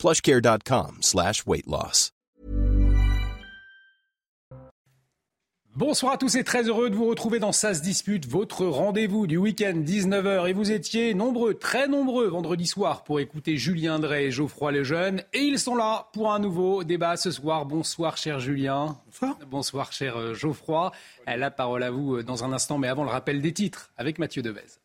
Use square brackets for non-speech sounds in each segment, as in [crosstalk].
plushcare.com slash weight loss. Bonsoir à tous et très heureux de vous retrouver dans Ça se dispute, votre rendez-vous du week-end 19h. Et vous étiez nombreux, très nombreux vendredi soir pour écouter Julien Drey et Geoffroy Lejeune. Et ils sont là pour un nouveau débat ce soir. Bonsoir cher Julien. Bonsoir. Bonsoir cher euh, Geoffroy. La parole à vous euh, dans un instant, mais avant le rappel des titres avec Mathieu Devez.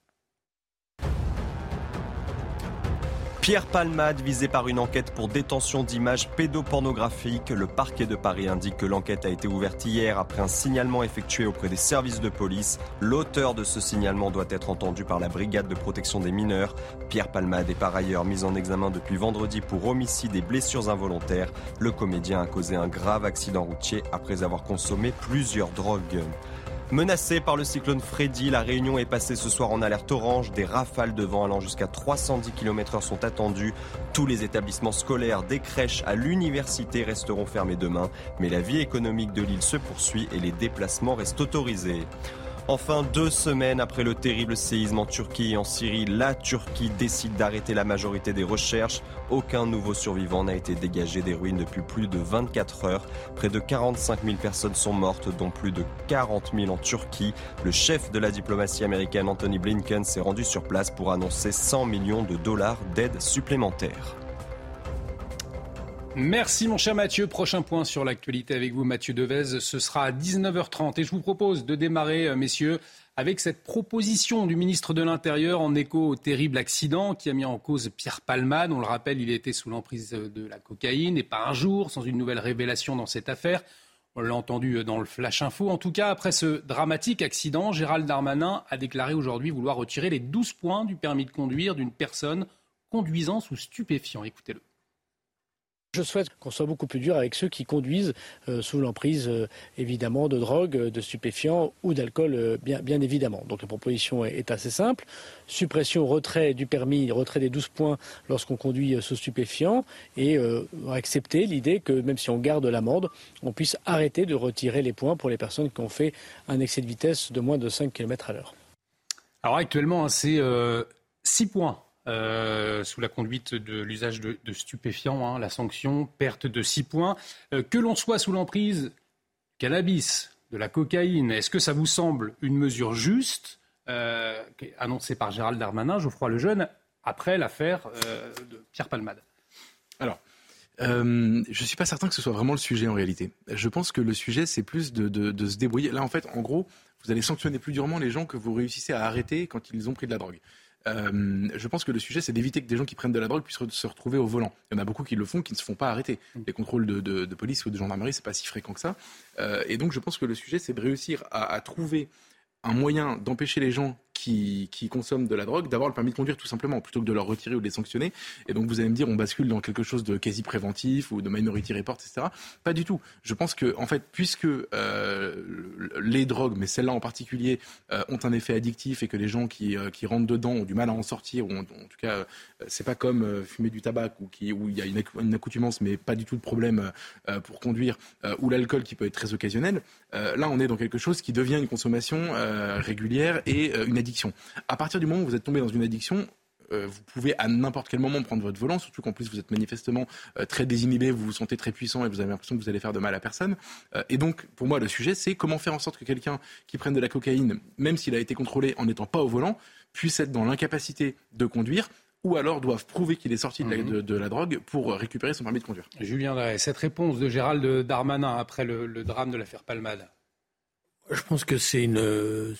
Pierre Palmade, visé par une enquête pour détention d'images pédopornographiques. Le parquet de Paris indique que l'enquête a été ouverte hier après un signalement effectué auprès des services de police. L'auteur de ce signalement doit être entendu par la brigade de protection des mineurs. Pierre Palmade est par ailleurs mis en examen depuis vendredi pour homicide et blessures involontaires. Le comédien a causé un grave accident routier après avoir consommé plusieurs drogues. Menacée par le cyclone Freddy, la Réunion est passée ce soir en alerte orange. Des rafales de vent allant jusqu'à 310 km/h sont attendues. Tous les établissements scolaires, des crèches à l'université resteront fermés demain. Mais la vie économique de l'île se poursuit et les déplacements restent autorisés. Enfin, deux semaines après le terrible séisme en Turquie et en Syrie, la Turquie décide d'arrêter la majorité des recherches. Aucun nouveau survivant n'a été dégagé des ruines depuis plus de 24 heures. Près de 45 000 personnes sont mortes, dont plus de 40 000 en Turquie. Le chef de la diplomatie américaine, Anthony Blinken, s'est rendu sur place pour annoncer 100 millions de dollars d'aide supplémentaire. Merci mon cher Mathieu. Prochain point sur l'actualité avec vous, Mathieu Devez. Ce sera à 19h30. Et je vous propose de démarrer, euh, messieurs, avec cette proposition du ministre de l'Intérieur en écho au terrible accident qui a mis en cause Pierre Palmade. On le rappelle, il était sous l'emprise de la cocaïne et pas un jour sans une nouvelle révélation dans cette affaire. On l'a entendu dans le Flash Info. En tout cas, après ce dramatique accident, Gérald Darmanin a déclaré aujourd'hui vouloir retirer les 12 points du permis de conduire d'une personne conduisant sous stupéfiant. Écoutez-le. Je souhaite qu'on soit beaucoup plus dur avec ceux qui conduisent euh, sous l'emprise, euh, évidemment, de drogue, de stupéfiants ou d'alcool, euh, bien, évidemment. Donc la proposition est, assez simple. Suppression, retrait du permis, retrait des 12 points lorsqu'on conduit sous stupéfiants et accepter l'idée que même si on garde l'amende, on puisse arrêter de retirer les points pour les personnes qui ont fait un excès de vitesse de moins de 5 km à l'heure. Alors actuellement, hein, c'est 6 points euh, sous la conduite de l'usage de, stupéfiants, hein, la sanction, perte de 6 points. Euh, que l'on soit sous l'emprise cannabis, de la cocaïne, est-ce que ça vous semble une mesure juste, euh, annoncée par Gérald Darmanin, Geoffroy Lejeune, après l'affaire de Pierre Palmade? Alors, je ne suis pas certain que ce soit vraiment le sujet en réalité. Je pense que le sujet, c'est plus de, de, se débrouiller. Là, en fait, en gros, vous allez sanctionner plus durement les gens que vous réussissez à arrêter quand ils ont pris de la drogue. Euh, je pense que le sujet, c'est d'éviter que des gens qui prennent de la drogue puissent se retrouver au volant. Il y en a beaucoup qui le font, qui ne se font pas arrêter. Mm. Les contrôles de, police ou de gendarmerie, c'est pas si fréquent que ça. Euh, et donc, je pense que le sujet, c'est de réussir à trouver un moyen d'empêcher les gens qui, consomment de la drogue d'avoir le permis de conduire tout simplement, plutôt que de leur retirer ou de les sanctionner. Et donc vous allez me dire, on bascule dans quelque chose de quasi préventif ou de minority report, etc. Pas du tout. Je pense que, en fait, puisque euh, les drogues, mais celles-là en particulier, euh, ont un effet addictif et que les gens qui, euh, qui rentrent dedans ont du mal à en sortir, ou en, tout cas, c'est pas comme fumer du tabac où, qui, où il y a une, accoutumance, mais pas du tout de problème pour conduire, ou l'alcool qui peut être très occasionnel. là, on est dans quelque chose qui devient une consommation régulière et une à partir du moment où vous êtes tombé dans une addiction, euh, vous pouvez à n'importe quel moment prendre votre volant, surtout qu'en plus vous êtes manifestement euh, très désinhibé, vous vous sentez très puissant et vous avez l'impression que vous allez faire de mal à personne. Euh, et donc, pour moi, le sujet, c'est comment faire en sorte que quelqu'un qui prenne de la cocaïne, même s'il a été contrôlé en n'étant pas au volant, puisse être dans l'incapacité de conduire ou alors doivent prouver qu'il est sorti de, la, mhm. de, la, drogue pour récupérer son permis de conduire. Julien cette réponse de Gérald Darmanin après le, le drame de l'affaire Palmade Je pense que c'est une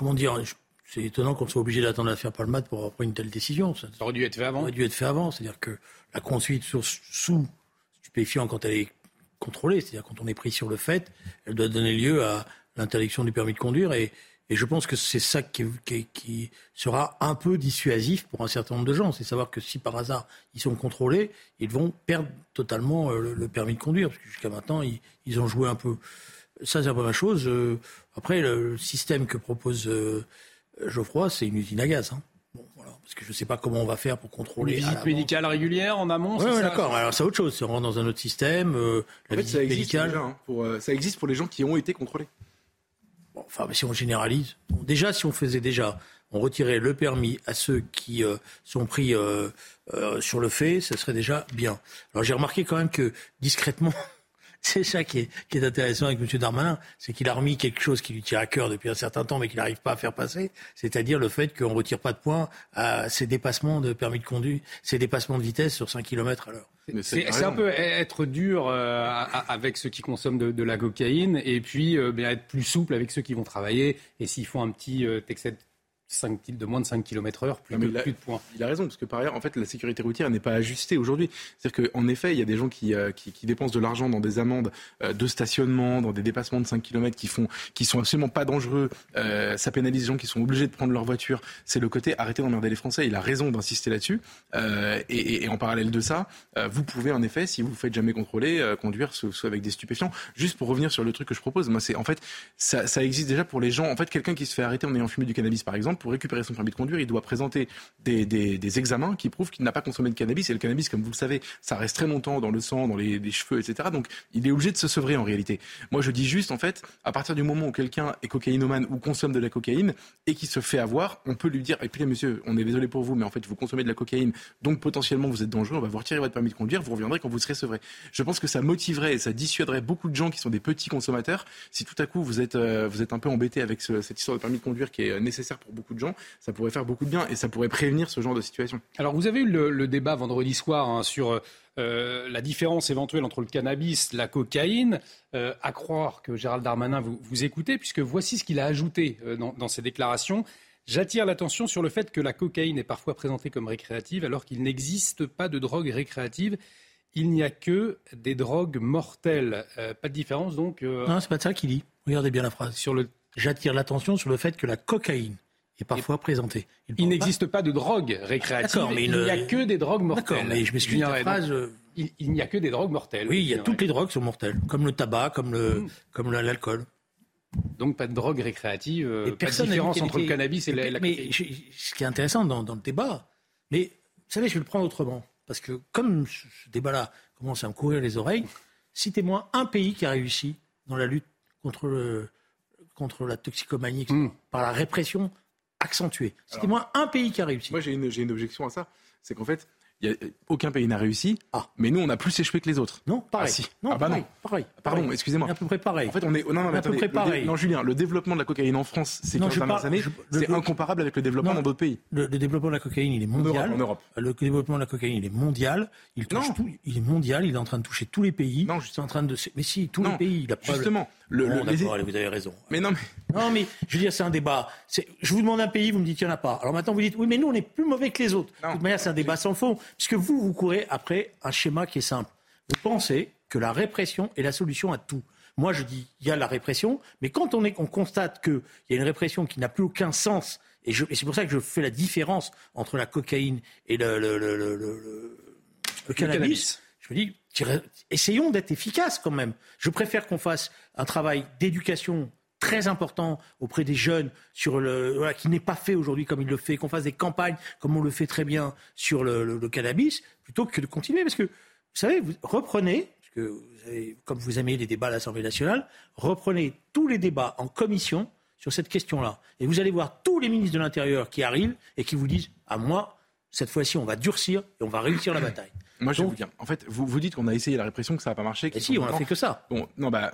comment dire, c'est étonnant qu'on soit obligé d'attendre l'affaire Palmade pour prendre une telle décision. Ça, aurait dû être fait avant. Ça aurait dû être fait avant. C'est-à-dire que la conduite sous stupéfiant, quand elle est contrôlée, c'est-à-dire quand on est pris sur le fait, elle doit donner lieu à l'interdiction du permis de conduire. Et, Et je pense que c'est ça qui, qui, sera un peu dissuasif pour un certain nombre de gens. C'est savoir que si par hasard ils sont contrôlés, ils vont perdre totalement euh, le, permis de conduire. Parce que jusqu'à maintenant, ils, ont joué un peu. Ça, c'est la première chose. Euh, après, le système que propose euh, Geoffroy, c'est une usine à gaz. Hein. Bon, voilà, parce que je ne sais pas comment on va faire pour contrôler. Une visite médicale régulière en amont Oui, ouais, d'accord. Alors c'est autre chose. C'est rentre dans un autre système. en fait, ça existe, hein, pour, ça existe pour les gens qui ont été contrôlés enfin, si on généralise, déjà, si on faisait déjà, on retirait le permis à ceux qui euh, sont pris euh, euh, sur le fait, ce serait déjà bien. Alors j'ai remarqué quand même que discrètement, [laughs] c'est ça qui est, intéressant avec M. Darmanin, c'est qu'il a remis quelque chose qui lui tient à cœur depuis un certain temps, mais qu'il n'arrive pas à faire passer, c'est-à-dire le fait qu'on ne retire pas de points à ces dépassements de permis de conduire, ces dépassements de vitesse sur 5 km à l'heure. C'est un peu être dur euh, avec ceux qui consomment de, la cocaïne et puis euh, être plus souple avec ceux qui vont travailler. Et s'ils font un petit euh, excès 5, de moins de 5 km heure, plus, de, plus de points. Il a raison, parce que par ailleurs, en fait, la sécurité routière n'est pas ajustée aujourd'hui. C'est-à-dire qu'en effet, il y a des gens qui, euh, qui, qui dépensent de l'argent dans des amendes euh, de stationnement, dans des dépassements de 5 km qui, font, qui sont absolument pas dangereux. Euh, ça pénalise les gens qui sont obligés de prendre leur voiture. C'est le côté arrêter d'emmerder les Français. Il a raison d'insister là-dessus. Et, et, en parallèle de ça, vous pouvez en effet, si vous ne faites jamais contrôler, conduire soit avec des stupéfiants. Juste pour revenir sur le truc que je propose, moi, c'est en fait, ça, ça existe déjà pour les gens. En fait, quelqu'un qui se fait arrêter en ayant fumé du cannabis, par exemple, pour récupérer son permis de conduire, il doit présenter des, examens qui prouvent qu'il n'a pas consommé de cannabis. Et le cannabis, comme vous le savez, ça reste très longtemps dans le sang, dans les, cheveux, etc. Donc il est obligé de se sevrer en réalité. Moi, je dis juste, en fait, à partir du moment où quelqu'un est cocaïnomane ou consomme de la cocaïne et qui se fait avoir, on peut lui dire, écoutez monsieur, on est désolé pour vous, mais en fait, vous consommez de la cocaïne, donc potentiellement vous êtes dangereux, on va vous retirer votre permis de conduire, vous reviendrez quand vous serez sevré. Je pense que ça motiverait et ça dissuaderait beaucoup de gens qui sont des petits consommateurs. Si tout à coup vous êtes, euh, vous êtes un peu embêté avec cette histoire de permis de conduire qui est nécessaire pour beaucoup de gens, ça pourrait faire beaucoup de bien et ça pourrait prévenir ce genre de situation. Alors vous avez eu le, débat vendredi soir hein, sur euh, la différence éventuelle entre le cannabis, la cocaïne. Euh, à croire que Gérald Darmanin vous, vous écoutez, puisque voici ce qu'il a ajouté euh, dans, dans ses déclarations. J'attire l'attention sur le fait que la cocaïne est parfois présentée comme récréative alors qu'il n'existe pas de drogue récréative. Il n'y a que des drogues mortelles. pas de différence donc. Non, c'est pas de ça qu'il dit. Regardez bien la phrase. Sur le... J'attire l'attention sur le fait que la cocaïne est parfois présenté. Il, n'existe pas... de drogue récréative, mais il n'y a que des drogues mortelles. mais je m'excuse phrase... Il, n'y a que des drogues mortelles. Oui, il y a toutes les drogues sont mortelles, comme le tabac, comme le, mm. comme l'alcool. Donc pas de drogue récréative, euh, pas de différence entre le cannabis et la, Mais ce qui est intéressant dans, le débat, mais vous savez, je vais le prendre autrement, parce que comme ce débat-là commence à me courir les oreilles, citez-moi un pays qui a réussi dans la lutte contre, le, contre la toxicomanie mm. par la répression accentué. C'était moi un pays qui a réussi. Moi, j'ai une, une objection à ça. C'est qu'en fait, aucun pays n'a réussi, ah. mais nous, on a plus échoué que les autres. Non, pareil. Ah, non, ah bah pareil, pareil. Pardon, excusez-moi. À peu près pareil. En fait, on est. Non, non, mais attendez, pareil. non, Julien, le développement de la cocaïne en France ces 15 dernières années, c'est incomparable avec le développement dans d'autres pays. Le, développement de la cocaïne, il est mondial. En Europe. Le développement de la cocaïne, il est mondial. Il touche tout. Il est mondial. Il est en train de toucher tous les pays. Non, juste en train de. Mais si, tous les pays. Il a Justement. Le, le, d'accord, vous avez raison. Mais non, mais... Non, mais je veux dire, c'est un débat. Je vous demande un pays, vous me dites qu'il n'y en a pas. Alors maintenant, vous dites, oui, mais nous, on est plus mauvais que les autres. de toute manière, c'est un débat sans fond. Puisque vous, vous courez après un schéma qui est simple. Vous pensez que la répression est la solution à tout. Moi, je dis, il y a la répression, mais quand on, est, on constate qu'il y a une répression qui n'a plus aucun sens, et, et c'est pour ça que je fais la différence entre la cocaïne et le, le, le, le cannabis, je me dis, essayons d'être efficaces quand même. Je préfère qu'on fasse un travail d'éducation très important auprès des jeunes sur le voilà, qui n'est pas fait aujourd'hui comme il le fait, qu'on fasse des campagnes comme on le fait très bien sur le, cannabis, plutôt que de continuer. Parce que, vous savez, vous reprenez, parce que comme vous aimez les débats à l'Assemblée nationale, reprenez tous les débats en commission sur cette question-là. Et vous allez voir tous les ministres de l'Intérieur qui arrivent et qui vous disent, à moi, cette fois-ci, on va durcir et on va réussir la bataille. Moi, je vais vous dire. En fait, vous, vous dites qu'on a essayé la répression, que ça n'a pas marché. Et si, on a fait que ça. Bon, non, bah,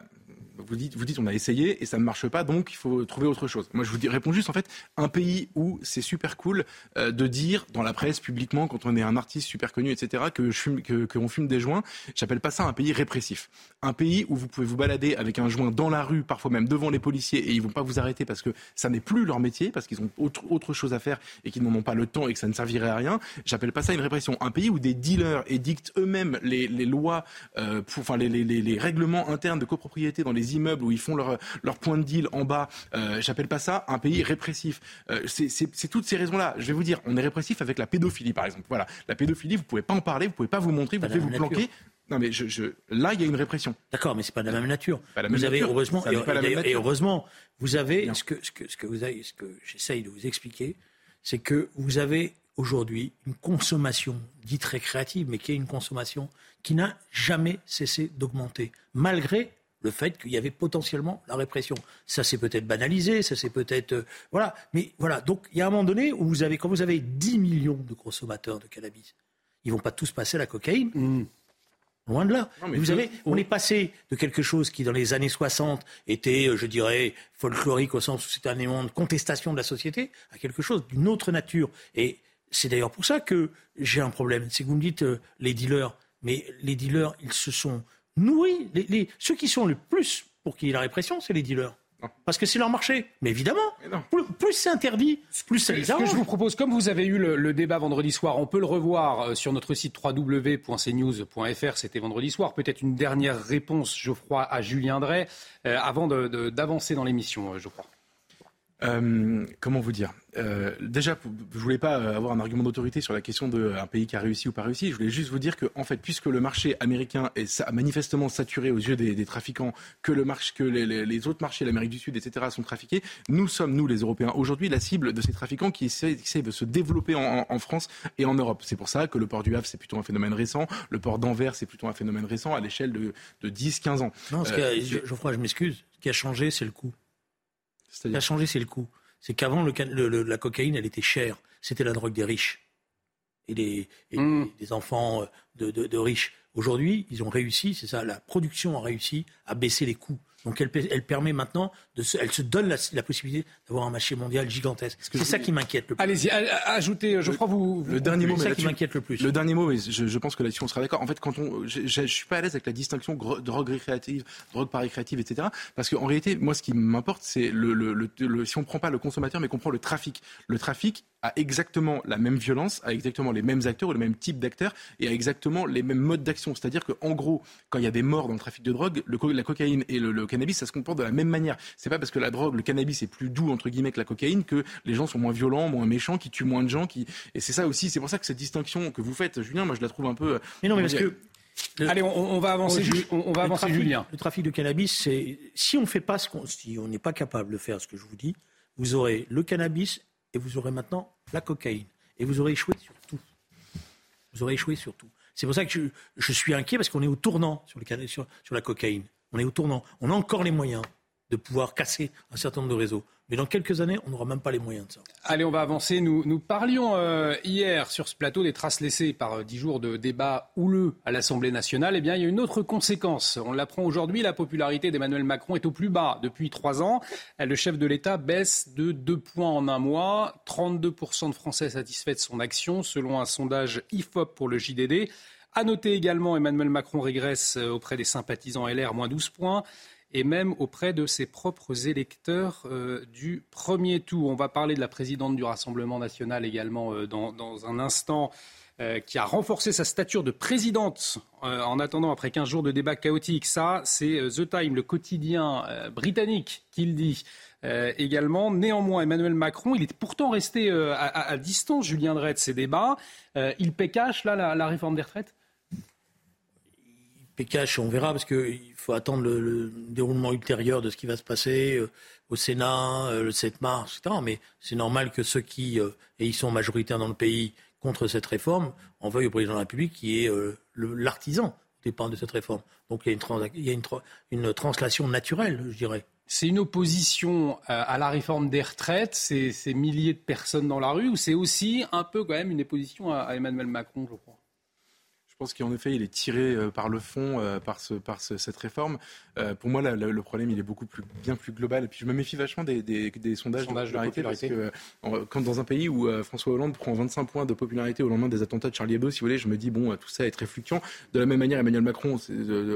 vous dites, vous dites on a essayé et ça ne marche pas, donc il faut trouver autre chose. Moi, je vous dis, réponds juste en fait, un pays où c'est super cool euh, de dire dans la presse publiquement quand on est un artiste super connu, etc., que je fume, qu'on fume des joints. J'appelle pas ça un pays répressif. Un pays où vous pouvez vous balader avec un joint dans la rue, parfois même devant les policiers, et ils vont pas vous arrêter parce que ça n'est plus leur métier, parce qu'ils ont autre, autre chose à faire et qu'ils n'en ont pas le temps et que ça ne servirait à rien. J'appelle pas ça une répression. Un pays où des dealers édictent eux-mêmes les, les lois, euh, enfin les, les, les, règlements internes de copropriété dans les immeubles où ils font leur, leur point de deal en bas. Euh, J'appelle pas ça un pays répressif. Euh, c'est toutes ces raisons-là. Je vais vous dire, on est répressif avec la pédophilie, par exemple. Voilà, la pédophilie, vous pouvez pas en parler, vous pouvez pas vous montrer, vous pouvez vous planquer. Non, mais je, je... là, il y a une répression. D'accord, mais c'est pas de la même nature. vous avez heureusement, et, heureusement, vous avez ce que, ce que, ce que vous avez, ce que j'essaye de vous expliquer, c'est que vous avez aujourd'hui une consommation dite récréative, mais qui est une consommation qui n'a jamais cessé d'augmenter, malgré le fait qu'il y avait potentiellement la répression. Ça s'est peut-être banalisé, ça s'est peut-être... Euh, voilà, mais voilà, donc il y a un moment donné où vous avez, quand vous avez 10 millions de consommateurs de cannabis, ils vont pas tous passer à la cocaïne. Mm. Loin de là. vous avez, on est passé de quelque chose qui, dans les années 60, était, euh, je dirais, folklorique au sens où c'était un élément de contestation de la société, à quelque chose d'une autre nature. Et c'est d'ailleurs pour ça que j'ai un problème. C'est que vous me dites euh, les dealers, mais les dealers, ils se sont nourris. Les, ceux qui sont le plus pour qu'il y ait la répression, c'est les dealers. Parce que c'est leur marché. Mais évidemment, plus, c'est interdit, plus ça les arrange. Ce que je vous propose, comme vous avez eu le, débat vendredi soir, on peut le revoir euh, sur notre site www.cnews.fr. C'était vendredi soir. Peut-être une dernière réponse, Geoffroy, à Julien Drey, euh, avant d'avancer dans l'émission, je crois. Euh, comment vous dire euh, Déjà, je voulais pas avoir un argument d'autorité sur la question d'un euh, pays qui a réussi ou pas réussi. Je voulais juste vous dire que, en fait, puisque le marché américain est manifestement saturé aux yeux des, trafiquants, que, le marché, que les, autres marchés, l'Amérique du Sud, etc., sont trafiqués, nous sommes, nous les Européens, aujourd'hui la cible de ces trafiquants qui essaient, de se développer en, France et en Europe. C'est pour ça que le port du Havre, c'est plutôt un phénomène récent. Le port d'Anvers, c'est plutôt un phénomène récent à l'échelle de, 10-15 ans. Non, ce je, Geoffroy, je m'excuse. Ce qui a changé, c'est le coût. Ce qui a changé, c'est le coût. C'est qu'avant, la cocaïne, elle était chère. C'était la drogue des riches et des, mmh. enfants euh, de riches. Aujourd'hui, ils ont réussi, c'est ça, la production a réussi à baisser les coûts. Donc elle, elle permet maintenant, de se, elle se donne la, possibilité d'avoir un marché mondial gigantesque. C'est ça qui m'inquiète le plus. Allez-y, ajoutez, je crois vous. Le dernier mot, c'est ça qui m'inquiète le plus. Le dernier mot, mais je, pense que là-dessus on sera d'accord. En fait, quand on, je, je, suis pas à l'aise avec la distinction drogue récréative, drogue pas récréative, etc. Parce qu'en réalité, moi, ce qui m'importe, c'est le, le, le, si on prend pas le consommateur, mais qu'on prend le trafic. Le trafic a exactement la même violence, a exactement les mêmes acteurs ou le même type d'acteurs et a exactement les mêmes modes d'action. C'est-à-dire qu'en gros, quand il y a des morts dans le trafic de drogue, le, la cocaïne et le, le cannabis, ça se comporte de la même manière. C'est pas parce que la drogue, le cannabis est plus doux entre guillemets que la cocaïne que les gens sont moins violents, moins méchants, qui tuent moins de gens. Qui... Et c'est ça aussi, c'est pour ça que cette distinction que vous faites, Julien, moi je la trouve un peu. Mais non, mais parce que Allez, on, va avancer, on, va avancer Julien. Le trafic de cannabis, c'est si on fait pas ce qu'on, si on n'est pas capable de faire ce que je vous dis, vous aurez le cannabis et vous aurez maintenant la cocaïne et vous aurez échoué sur tout. Vous aurez échoué sur tout. C'est pour ça que je, suis inquiet parce qu'on est au tournant sur, le, sur, sur la cocaïne. On est au tournant. On a encore les moyens de pouvoir casser un certain nombre de réseaux. Mais dans quelques années, on n'aura même pas les moyens de ça. Allez, on va avancer. Nous, parlions euh, hier sur ce plateau des traces laissées par euh, dix jours de débat houleux à l'Assemblée nationale. Eh bien, il y a une autre conséquence. On l'apprend aujourd'hui, la popularité d'Emmanuel Macron est au plus bas depuis trois ans. Le chef de l'État baisse de deux points en un mois. 32% de Français satisfaits de son action, selon un sondage IFOP pour le JDD. À noter également, Emmanuel Macron régresse euh, auprès des sympathisants LR, moins 12 points et même auprès de ses propres électeurs euh, du premier tour. On va parler de la présidente du Rassemblement national également euh, dans, un instant. Qui a renforcé sa stature de présidente en attendant après 15 jours de débat chaotique. Ça, c'est The Time, le quotidien britannique, qui le dit. également. Néanmoins, Emmanuel Macron, il est pourtant resté à, distance, Julien Drey, de ces débats. il cash, là, la réforme des retraites? Pécache, on verra, parce qu'il faut attendre le, déroulement ultérieur de ce qui va se passer euh, au Sénat euh, le 7 mars, etc. Mais c'est normal que ceux qui, euh, et ils sont majoritaires dans le pays, contre cette réforme, en veuillent au président de la République qui est l'artisan dépend de cette réforme. Donc il y a, une, y a une, translation naturelle, je dirais. C'est une opposition à la réforme des retraites, ces milliers de personnes dans la rue, ou c'est aussi un peu quand même une opposition à Emmanuel Macron, je crois? Je pense qu'en effet, il est tiré euh, par le fond euh, par, ce, par cette réforme. Euh, pour moi, le problème, il est beaucoup plus, bien plus global. Et puis, je me méfie vachement des, sondages, de popularité, parce que quand dans un pays où François Hollande prend 25 points de popularité au lendemain des attentats de Charlie Hebdo, si vous voulez, je me dis bon, tout ça est très fluctuant. De la même manière, Emmanuel Macron,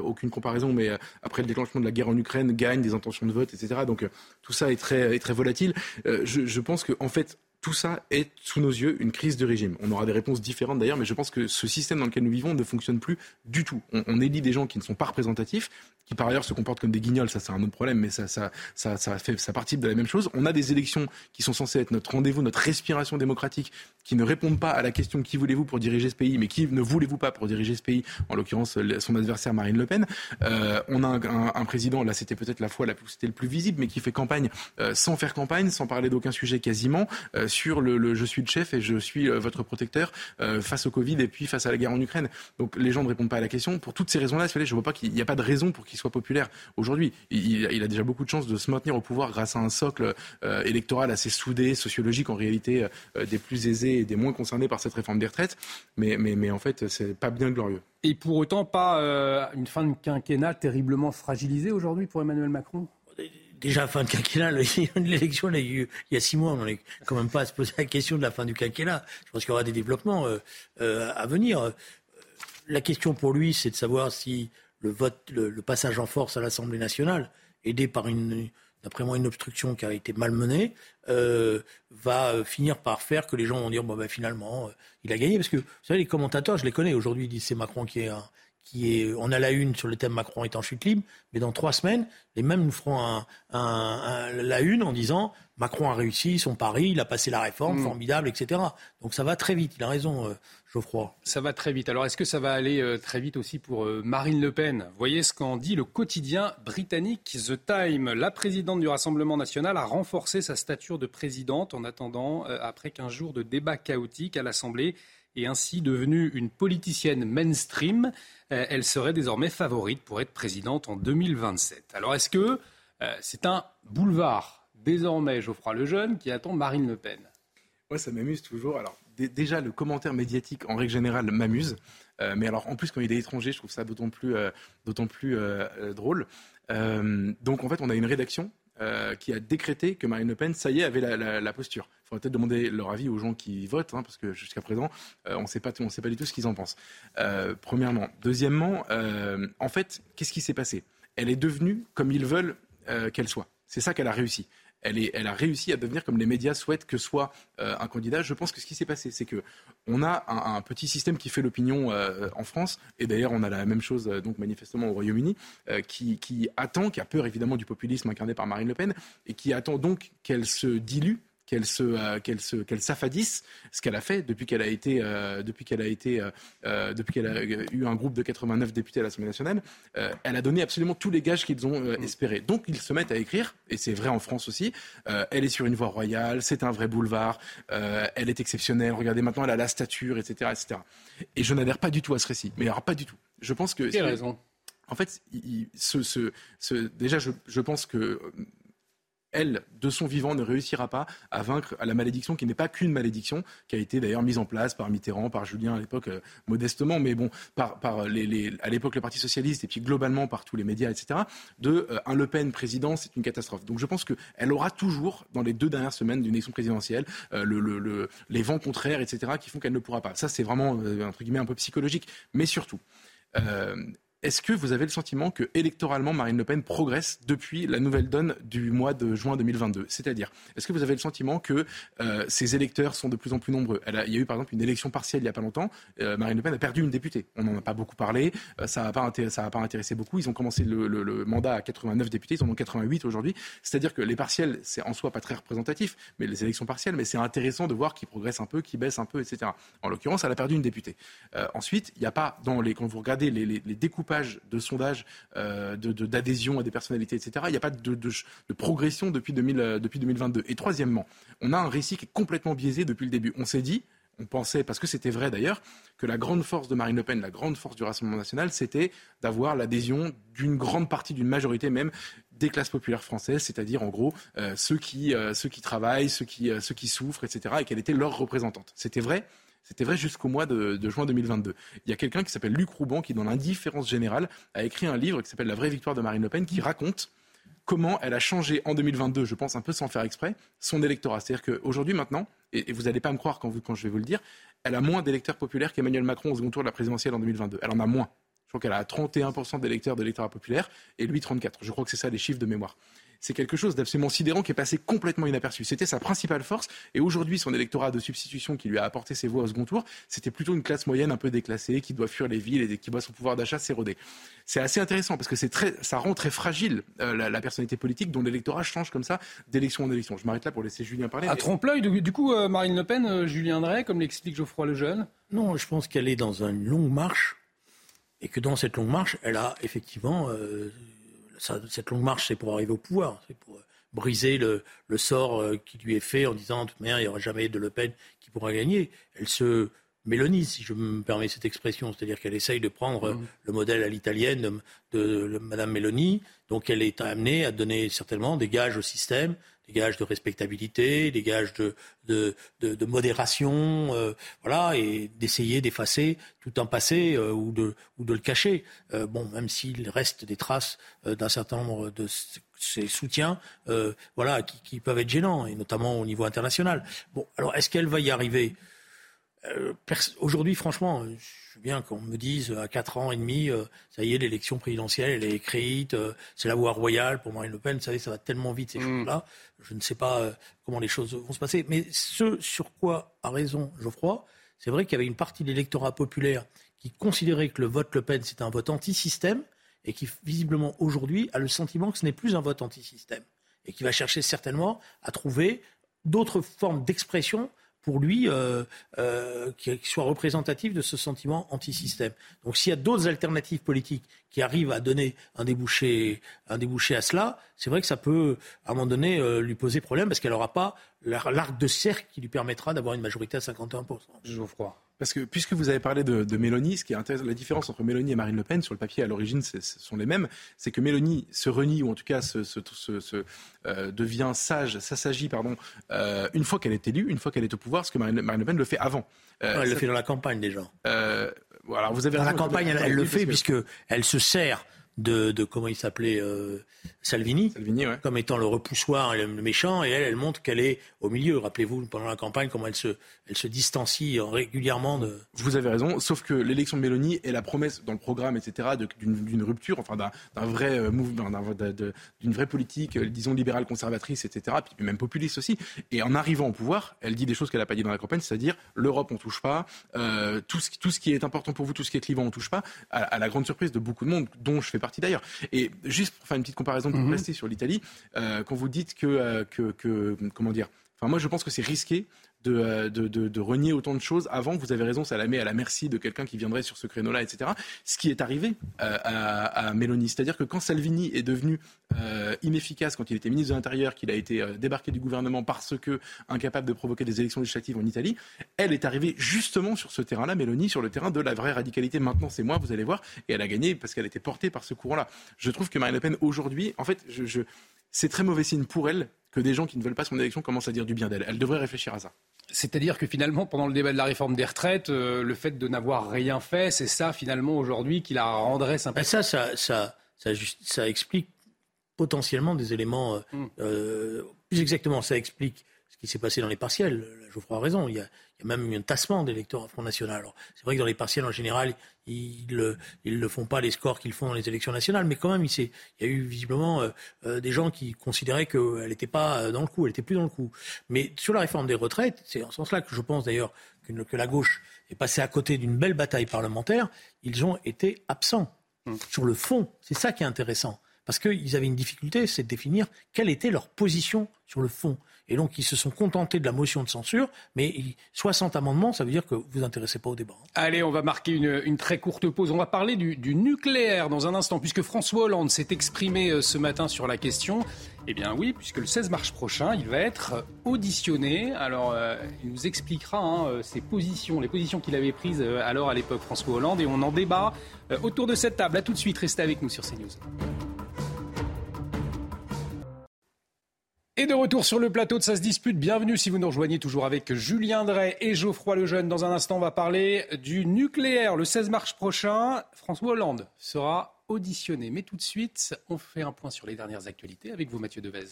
aucune comparaison, mais après le déclenchement de la guerre en Ukraine, gagne des intentions de vote, etc. Donc tout ça est très, est très volatile. Je, je pense que en fait, tout ça est sous nos yeux une crise de régime. On aura des réponses différentes d'ailleurs, mais je pense que ce système dans lequel nous vivons ne fonctionne plus du tout. On, élit des gens qui ne sont pas représentatifs, qui par ailleurs se comportent comme des guignols, ça c'est un autre problème, mais ça, fait, ça participe de la même chose. On a des élections qui sont censées être notre rendez-vous, notre respiration démocratique, qui ne répondent pas à la question qui voulez-vous pour diriger ce pays, mais qui ne voulez-vous pas pour diriger ce pays, en l'occurrence son adversaire Marine Le Pen. Euh, on a un président, là c'était peut-être la fois la c'était le plus visible, mais qui fait campagne euh, sans faire campagne, sans parler d'aucun sujet quasiment. Euh, sur le, je suis le chef et je suis euh, votre protecteur euh, face au Covid et puis face à la guerre en Ukraine. Donc les gens ne répondent pas à la question. Pour toutes ces raisons-là, je ne vois pas qu'il n'y a pas de raison pour qu'il soit populaire aujourd'hui. Il, a déjà beaucoup de chances de se maintenir au pouvoir grâce à un socle euh, électoral assez soudé, sociologique en réalité, des plus aisés et des moins concernés par cette réforme des retraites. Mais, en fait, c'est pas bien glorieux. Et pour autant, pas une fin de quinquennat terriblement fragilisée aujourd'hui pour Emmanuel Macron? Déjà fin [laughs] de quinquennat, l'élection il y a six mois, on n'est quand même pas à se poser la question de la fin du quinquennat. Je pense qu'il y aura des développements euh, euh, à venir. La question pour lui, c'est de savoir si le vote, le, passage en force à l'Assemblée nationale, aidé par une, d'après moi, une obstruction qui a été malmenée, euh, va finir par faire que les gens vont dire bon ben finalement euh, il a gagné parce que vous savez les commentateurs, je les connais aujourd'hui, ils disent c'est Macron qui est un, qui est, on a la une sur le thème Macron est en chute libre, mais dans trois semaines, les mêmes nous feront un, un, un, la une en disant Macron a réussi son pari, il a passé la réforme, mmh. formidable, etc. Donc ça va très vite, il a raison, euh, Geoffroy. Ça va très vite. Alors est-ce que ça va aller euh, très vite aussi pour euh, Marine Le Pen? Voyez ce qu'en dit le quotidien britannique The Time. La présidente du Rassemblement national a renforcé sa stature de présidente en attendant, après 15 jours de débats chaotiques à l'Assemblée, et ainsi devenue une politicienne mainstream. Euh, elle serait désormais favorite pour être présidente en 2027. Alors est-ce que euh, c'est un boulevard désormais Geoffroy Lejeune qui attend Marine Le Pen? Ouais, ça m'amuse toujours. Alors déjà, le commentaire médiatique en règle générale m'amuse, euh, mais alors en plus quand il est étranger, je trouve ça d'autant plus, plus drôle. donc en fait, on a une rédaction qui a décrété que Marine Le Pen, ça y est, avait la, posture. Il faudrait peut-être demander leur avis aux gens qui votent, hein, parce que jusqu'à présent, on ne sait pas, du tout ce qu'ils en pensent. premièrement, deuxièmement, en fait, qu'est-ce qui s'est passé? Elle est devenue comme ils veulent qu'elle soit. C'est ça qu'elle a réussi elle, a réussi à devenir comme les médias souhaitent que soit euh, un candidat. Je pense que ce qui s'est passé, c'est que on a un, petit système qui fait l'opinion euh, en France, et d'ailleurs on a la même chose euh, donc manifestement au Royaume-Uni, qui, attend, qui a peur évidemment du populisme incarné par Marine Le Pen, et qui attend donc qu'elle se dilue qu'elle se, euh, qu'elle se, qu'elle s'affadisse, ce qu'elle a fait depuis qu'elle a été, euh, depuis qu'elle a été, euh, depuis qu'elle a eu un groupe de 89 députés à l'Assemblée nationale, elle a donné absolument tous les gages qu'ils ont mm. espérés. Donc ils se mettent à écrire, et c'est vrai en France aussi. elle est sur une voie royale, c'est un vrai boulevard, elle est exceptionnelle. Regardez maintenant, elle a la stature, etc., etc. Et je n'adhère pas du tout à ce récit, mais alors pas du tout. Je pense que. Quelle raison? en fait, il, ce, ce, ce, déjà, je, je pense que elle, de son vivant, ne réussira pas à vaincre la malédiction qui n'est pas qu'une malédiction, qui a été d'ailleurs mise en place par Mitterrand, par Julien à l'époque, euh, modestement, mais bon, par, les, à l'époque le Parti socialiste et puis globalement par tous les médias, etc. De euh, un Le Pen président, c'est une catastrophe. Donc je pense qu'elle aura toujours, dans les deux dernières semaines d'une élection présidentielle, euh, le, le, le, les vents contraires, etc., qui font qu'elle ne pourra pas. Ça, c'est vraiment entre guillemets un peu psychologique, mais surtout. Est-ce que vous avez le sentiment que électoralement Marine Le Pen progresse depuis la nouvelle donne du mois de juin 2022 C'est-à-dire, est-ce que vous avez le sentiment que euh, ces électeurs sont de plus en plus nombreux? Il y a eu par exemple une élection partielle il n'y a pas longtemps. Euh, Marine Le Pen a perdu une députée. On n'en a pas beaucoup parlé. Euh, ça n'a pas, pas, intéressé beaucoup. Ils ont commencé le, mandat à 89 députés. Ils en ont 88 aujourd'hui. C'est-à-dire que les partiels, c'est en soi pas très représentatif, mais les élections partielles, mais c'est intéressant de voir qui progressent un peu, qui baissent un peu, etc. En l'occurrence, elle a perdu une députée. Euh, ensuite, il n'y a pas dans les quand vous regardez les, les découpes de sondages euh, d'adhésion à des personnalités, etc. Il n'y a pas de, de, de progression depuis, 2000, euh, depuis 2022. Et troisièmement, on a un récit qui est complètement biaisé depuis le début. On s'est dit, on pensait, parce que c'était vrai d'ailleurs, que la grande force de Marine Le Pen, la grande force du Rassemblement national, c'était d'avoir l'adhésion d'une grande partie, d'une majorité même des classes populaires françaises, c'est-à-dire en gros euh, ceux, qui, euh, ceux qui travaillent, ceux qui, ceux qui souffrent, etc., et qu'elle était leur représentante. C'était vrai, c'était vrai jusqu'au mois de, juin 2022. Il y a quelqu'un qui s'appelle Luc Rouban, qui, dans l'indifférence générale, a écrit un livre qui s'appelle La vraie victoire de Marine Le Pen, qui raconte comment elle a changé en 2022, je pense un peu sans faire exprès, son électorat. C'est-à-dire qu'aujourd'hui, maintenant, et, vous n'allez pas me croire quand, quand je vais vous le dire, elle a moins d'électeurs populaires qu'Emmanuel Macron au second tour de la présidentielle en 2022. Elle en a moins. Je crois qu'elle a 31% d'électeurs de l'électorat populaire et lui 34. Je crois que c'est ça les chiffres de mémoire. C'est quelque chose d'absolument sidérant qui est passé complètement inaperçu. C'était sa principale force. Et aujourd'hui, son électorat de substitution qui lui a apporté ses voix au second tour, c'était plutôt une classe moyenne un peu déclassée qui doit fuir les villes et qui voit son pouvoir d'achat s'éroder. C'est assez intéressant parce que c'est très, ça rend très fragile euh, la, personnalité politique dont l'électorat change comme ça d'élection en élection. Je m'arrête là pour laisser Julien parler. À trompe-l'œil, du, coup, euh, Marine Le Pen, Julien Drey, comme l'explique Geoffroy Lejeune Non, je pense qu'elle est dans une longue marche et que dans cette longue marche, elle a effectivement cette longue marche, c'est pour arriver au pouvoir, c'est pour euh, briser le, sort euh, qui lui est fait en disant, de toute manière, il n'y aura jamais de Le Pen qui pourra gagner. Elle se mélonise, si je me permets cette expression, c'est-à-dire qu'elle essaye de prendre mmh. le modèle à l'italienne de, de, Madame Mélanie, donc elle est amenée à donner certainement des gages au système, des gages de respectabilité, des gages de, modération, euh, voilà, et d'essayer d'effacer tout un passé euh, ou, de, ou de le cacher. Euh, bon, même s'il reste des traces d'un certain nombre de ses soutiens, voilà, qui, qui, peuvent être gênants, et notamment au niveau international. Bon, alors est-ce qu'elle va y arriver? Aujourd'hui, franchement, je veux bien qu'on me dise à 4 ans et demi, euh, ça y est, l'élection présidentielle, elle est écrite, euh, c'est la voie royale pour Marine Le Pen. Vous savez, ça va tellement vite ces mm. choses-là. Je ne sais pas euh, comment les choses vont se passer. Mais ce sur quoi a raison Geoffroy, c'est vrai qu'il y avait une partie de l'électorat populaire qui considérait que le vote Le Pen, c'était un vote anti-système et qui, visiblement, aujourd'hui, a le sentiment que ce n'est plus un vote anti-système et qui va chercher certainement à trouver d'autres formes d'expression pour lui euh, euh, qui, soit représentatif de ce sentiment anti-système. Donc s'il y a d'autres alternatives politiques qui arrivent à donner un débouché, un débouché à cela, c'est vrai que ça peut, à un moment donné, euh, lui poser problème parce qu'elle n'aura pas l'arc de cercle qui lui permettra d'avoir une majorité à 51%. Geoffroy. Parce que puisque vous avez parlé de, de Mélanie, ce qui est intéressant, la différence entre Mélanie et Marine Le Pen sur le papier à l'origine, ce sont les mêmes. C'est que Mélanie se renie ou en tout cas se, se, se, euh, devient sage, s'assagit pardon, euh, une fois qu'elle est élue, une fois qu'elle est au pouvoir, ce que Marine, Le Pen le fait avant. Euh, elle le fait dans la campagne déjà. Voilà, vous avez dans la campagne, elle, elle, le fait puisque elle se sert de, comment il s'appelait euh, Salvini, comme étant le repoussoir, le méchant, et elle, elle montre qu'elle est au milieu. Rappelez-vous pendant la campagne comment elle se, elle se distancie régulièrement de. Vous avez raison, sauf que l'élection de Mélanie est la promesse dans le programme, etc., d'une rupture, enfin d'un vrai euh, mouvement, d'une vraie politique, euh, disons libérale, conservatrice, etc., puis même populiste aussi. Et en arrivant au pouvoir, elle dit des choses qu'elle n'a pas dit dans la campagne, c'est-à-dire l'Europe on touche pas, tout, ce, tout ce qui est important pour vous, tout ce qui est clivant on touche pas, à, à la grande surprise de beaucoup de monde, dont je fais partie d'ailleurs. Et juste pour faire une petite comparaison pour mhm. rester sur l'Italie, euh, quand vous dites que, euh, que, que, comment dire, enfin moi je pense que c'est risqué euh, de, renier autant de choses. Avant, vous avez raison, ça la met à la merci de quelqu'un qui viendrait sur ce créneau-là, etc. Ce qui est arrivé euh, à, Mélanie. C'est-à-dire que quand Salvini est devenu euh, inefficace, quand il était ministre de l'Intérieur, qu'il a été débarqué du gouvernement parce que incapable de provoquer des élections législatives en Italie, elle est arrivée justement sur ce terrain-là, Mélanie, sur le terrain de la vraie radicalité. Maintenant, c'est moi, vous allez voir. Et elle a gagné parce qu'elle était portée par ce courant-là. Je trouve que Marine Le Pen, aujourd'hui, en fait, je c'est très mauvais signe pour elle que des gens qui ne veulent pas son élection commencent à dire du bien d'elle. Elle devrait réfléchir à ça. C'est-à-dire que finalement, pendant le débat de la réforme des retraites, euh, le fait de n'avoir rien fait, c'est ça finalement aujourd'hui qui la rendrait sympathique. Ben ça, ça, ça, ça, explique potentiellement des éléments. Euh, hmm. euh, plus exactement, ça explique qui s'est passé dans les partiels. Geoffroy a raison. Il y a, il y a même un tassement d'électeurs à Front National. C'est vrai que dans les partiels, en général, ils ne le font pas les scores qu'ils font dans les élections nationales, mais quand même, il, il y a eu visiblement euh, euh, des gens qui considéraient qu'elle n'était pas euh, dans le coup, elle n'était plus dans le coup. Mais sur la réforme des retraites, c'est en ce sens-là que je pense d'ailleurs que, que, la gauche est passée à côté d'une belle bataille parlementaire. Ils ont été absents. Hum. Sur le fond, c'est ça qui est intéressant. Parce qu'ils avaient une difficulté, c'est de définir quelle était leur position sur le fond. Et donc, ils se sont contentés de la motion de censure, mais 60 amendements, ça veut dire que vous vous intéressez pas au débat. Allez, on va marquer une, très courte pause. On va parler du, nucléaire dans un instant, puisque François Hollande s'est exprimé euh, ce matin sur la question. Eh bien oui, puisque le 16 mars prochain, il va être auditionné. Alors, euh, il nous expliquera hein, euh, ses positions, les positions qu'il avait prises alors à l'époque François Hollande, et on en débat autour de cette table. A tout de suite, restez avec nous sur CNews. Et de retour sur le plateau de Ça se dispute, bienvenue si vous nous rejoignez toujours avec Julien Drey et Geoffroy Lejeune. Dans un instant, on va parler du nucléaire. Le 16 mars prochain, François Hollande sera auditionné. Mais tout de suite, on fait un point sur les dernières actualités avec vous, Mathieu Devez.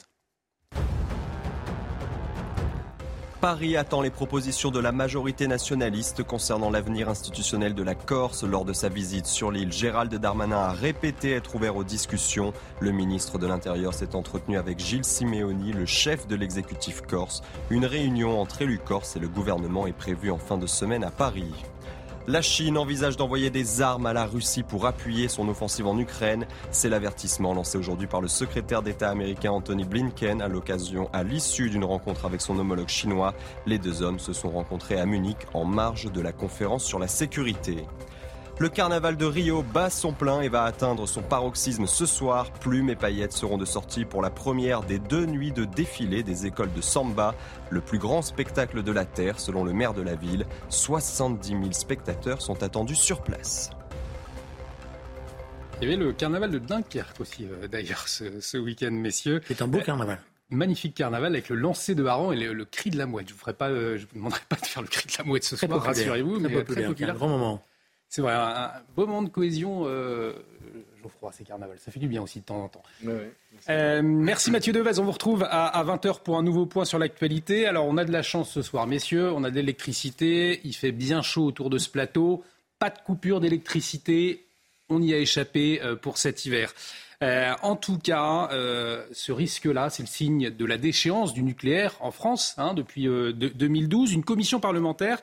Paris attend les propositions de la majorité nationaliste concernant l'avenir institutionnel de la Corse. Lors de sa visite sur l'île, Gérald Darmanin a répété être ouvert aux discussions. Le ministre de l'Intérieur s'est entretenu avec Gilles Simeoni, le chef de l'exécutif corse. Une réunion entre élus corse et le gouvernement est prévue en fin de semaine à Paris. La Chine envisage d'envoyer des armes à la Russie pour appuyer son offensive en Ukraine. C'est l'avertissement lancé aujourd'hui par le secrétaire d'État américain Anthony Blinken à l'occasion, à l'issue d'une rencontre avec son homologue chinois. Les deux hommes se sont rencontrés à Munich en marge de la conférence sur la sécurité. Le carnaval de Rio bat son plein et va atteindre son paroxysme ce soir. Plumes et paillettes seront de sortie pour la première des deux nuits de défilé des écoles de Samba, le plus grand spectacle de la Terre selon le maire de la ville. 70 000 spectateurs sont attendus sur place. Il y avait le carnaval de Dunkerque aussi, euh, d'ailleurs, ce, week-end, messieurs. C'est un beau carnaval magnifique carnaval avec le lancer de hareng et le, cri de la mouette. Je vous euh, vous demanderai pas de faire le cri de la mouette ce soir, rassurez-vous, mais très populaire. Un grand moment. C'est vrai, un, beau moment de cohésion. Euh, Geoffroy, c'est carnaval. Ça fait du bien aussi de temps en temps. Euh, merci Mathieu Devez. On vous retrouve à, 20h pour un nouveau point sur l'actualité. Alors, on a de la chance ce soir, messieurs. On a de l'électricité. Il fait bien chaud autour de ce plateau. Pas de coupure d'électricité. On y a échappé euh, pour cet hiver. Euh, en tout cas, ce risque-là, c'est le signe de la déchéance du nucléaire en France hein, depuis 2012. Une commission parlementaire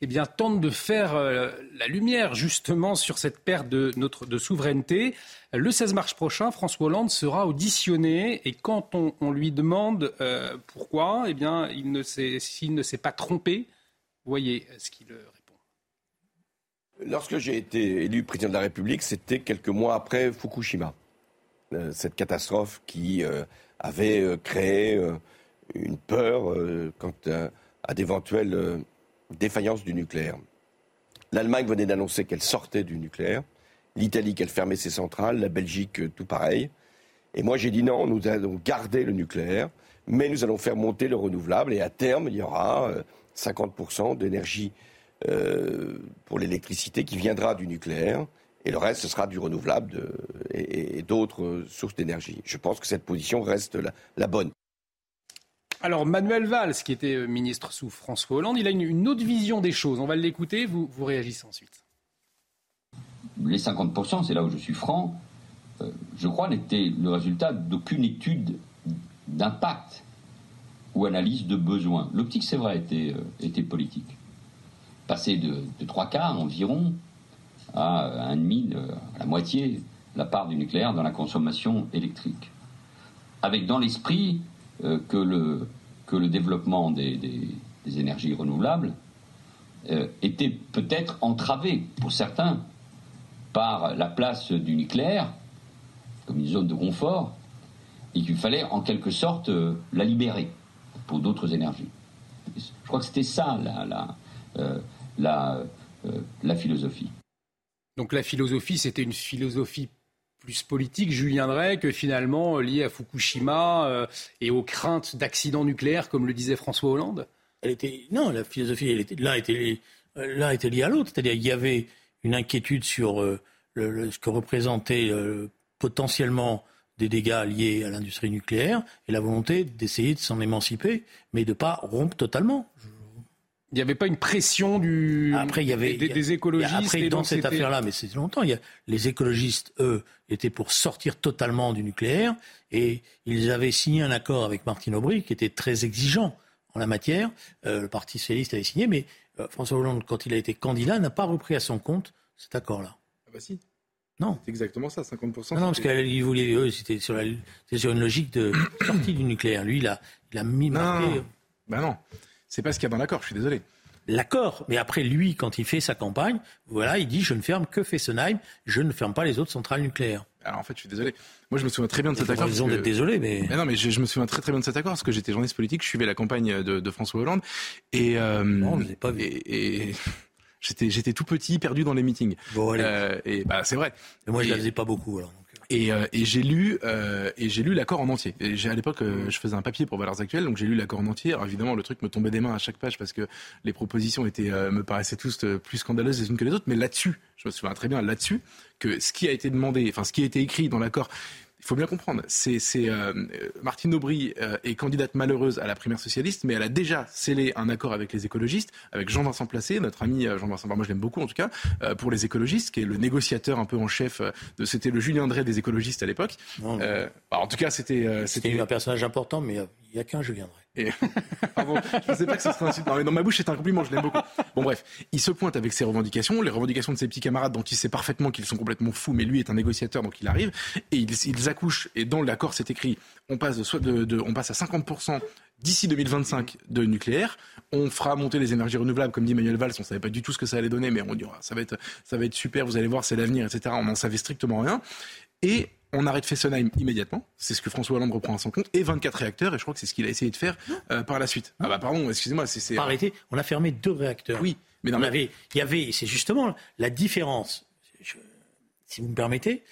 eh bien, tente de faire euh, la lumière justement sur cette perte de, notre, de souveraineté. Le 16 mars prochain, François Hollande sera auditionné et quand on, lui demande euh, pourquoi, eh bien, s'il ne s'est pas trompé, voyez ce qu'il répond. Lorsque j'ai été élu président de la République, c'était quelques mois après Fukushima, euh, cette catastrophe qui avait créé une peur quant à d'éventuels défaillance du nucléaire. L'Allemagne venait d'annoncer qu'elle sortait du nucléaire, l'Italie qu'elle fermait ses centrales, la Belgique euh, tout pareil. Et moi j'ai dit non, nous allons garder le nucléaire, mais nous allons faire monter le renouvelable et à terme il y aura 50% euh, d'énergie euh, pour l'électricité qui viendra du nucléaire et le reste ce sera du renouvelable et, d'autres sources d'énergie. Je pense que cette position reste la bonne. Alors Manuel Valls, qui était euh, ministre sous François Hollande, il a une, autre vision des choses. On va l'écouter, vous, vous réagissez ensuite. Les 50%, c'est là où je suis franc, euh, je crois, n'étaient le résultat d'aucune étude d'impact ou analyse de besoin. L'optique, c'est vrai, était, euh, politique. Passer de, trois quarts environ à un demi, à la moitié, la part du nucléaire dans la consommation électrique. Avec dans l'esprit que, le, que le développement des, des, énergies renouvelables euh, était peut-être entravé pour certains par la place du nucléaire comme une zone de confort et qu'il fallait en quelque sorte euh, la libérer pour d'autres énergies. Je crois que c'était ça la, la, la philosophie. Donc la philosophie, c'était une philosophie plus politique, Julien Drey, que finalement lié à Fukushima euh, et aux craintes d'accidents nucléaires, comme le disait François Hollande elle était, Non, la philosophie, était, l'un était, l'un était lié à l'autre. C'est-à-dire qu'il y avait une inquiétude sur euh, ce que représentait euh, potentiellement des dégâts liés à l'industrie nucléaire et la volonté d'essayer de s'en émanciper, mais de ne pas rompre totalement. Il n'y avait pas une pression du, après, il y avait, des, écologistes. après, dans cette affaire-là, mais c'est longtemps, il y a, les écologistes, eux, étaient pour sortir totalement du nucléaire et ils avaient signé un accord avec Martine Aubry qui était très exigeant en la matière. Euh, le Parti socialiste avait signé, mais euh, François Hollande, quand il a été candidat, n'a pas repris à son compte cet accord-là. Ah bah si. Non. C'est exactement ça, 50%. Non, non parce qu'ils voulaient, eux, c'était sur, sur, une logique de sortie du nucléaire. Lui, il a, il a mis marqué. Ben non. C'est pas ce qu'il y a dans l'accord, je suis désolé. L'accord, mais après lui, quand il fait sa campagne, voilà, il dit je ne ferme que Fessenheim, je ne ferme pas les autres centrales nucléaires. Alors en fait, je suis désolé. Moi, je me souviens très bien de cet accord. Ils ont d'être désolés, mais... mais... non, mais je, me souviens très très bien de cet accord parce que j'étais journaliste politique, je suivais la campagne de, François Hollande et euh, non, je pas vu. et, [laughs] j'étais j'étais tout petit, perdu dans les meetings. Bon, allez. Euh, et bah c'est vrai. Moi, je ne la faisais pas beaucoup alors. Et, euh, et j'ai lu euh, et j'ai lu l'accord en entier. Et j'ai à l'époque euh, je faisais un papier pour Valeurs Actuelles, donc j'ai lu l'accord en entier. Alors évidemment le truc me tombait des mains à chaque page parce que les propositions étaient me paraissaient tous plus scandaleuses les unes que les autres. Mais là-dessus, je me souviens très bien là-dessus que ce qui a été demandé, enfin ce qui a été écrit dans l'accord il faut bien comprendre, c'est euh, Martine Aubry euh, est candidate malheureuse à la primaire socialiste, mais elle a déjà scellé un accord avec les écologistes, avec Jean-Vincent Placé, notre ami euh, Jean-Vincent, moi je l'aime beaucoup en tout cas, pour les écologistes, qui est le négociateur un peu en chef de, c'était le Julien Drey des écologistes à l'époque. Bah, en tout cas, c'était, c'était un personnage important, mais il n'y a qu'un Julien Drey. Et... [laughs] Pardon, je ne sais pas que ce serait un Non, mais dans ma bouche, c'est un compliment, je l'aime beaucoup. Bon, bref, il se pointe avec ses revendications, les revendications de ses petits camarades dont il sait parfaitement qu'ils sont complètement fous, mais lui est un négociateur, donc il arrive, et ils, accouchent, et dans l'accord, c'est écrit, on passe, à 50% d'ici 2025 de nucléaire. On fera monter les énergies renouvelables, comme dit Manuel Valls. On savait pas du tout ce que ça allait donner, mais on dira, ça va être, ça va être super, vous allez voir, c'est l'avenir, etc. On n'en savait strictement rien. Et on arrête Fessenheim immédiatement, c'est ce que François Hollande reprend à son compte, et 24 réacteurs, et je crois que c'est ce qu'il a essayé de faire euh, par la suite. Ah bah pardon, excusez-moi, c'est... Arrêté, on a fermé deux réacteurs. Oui, mais non, il y avait, c'est justement la différence, si vous me permettez,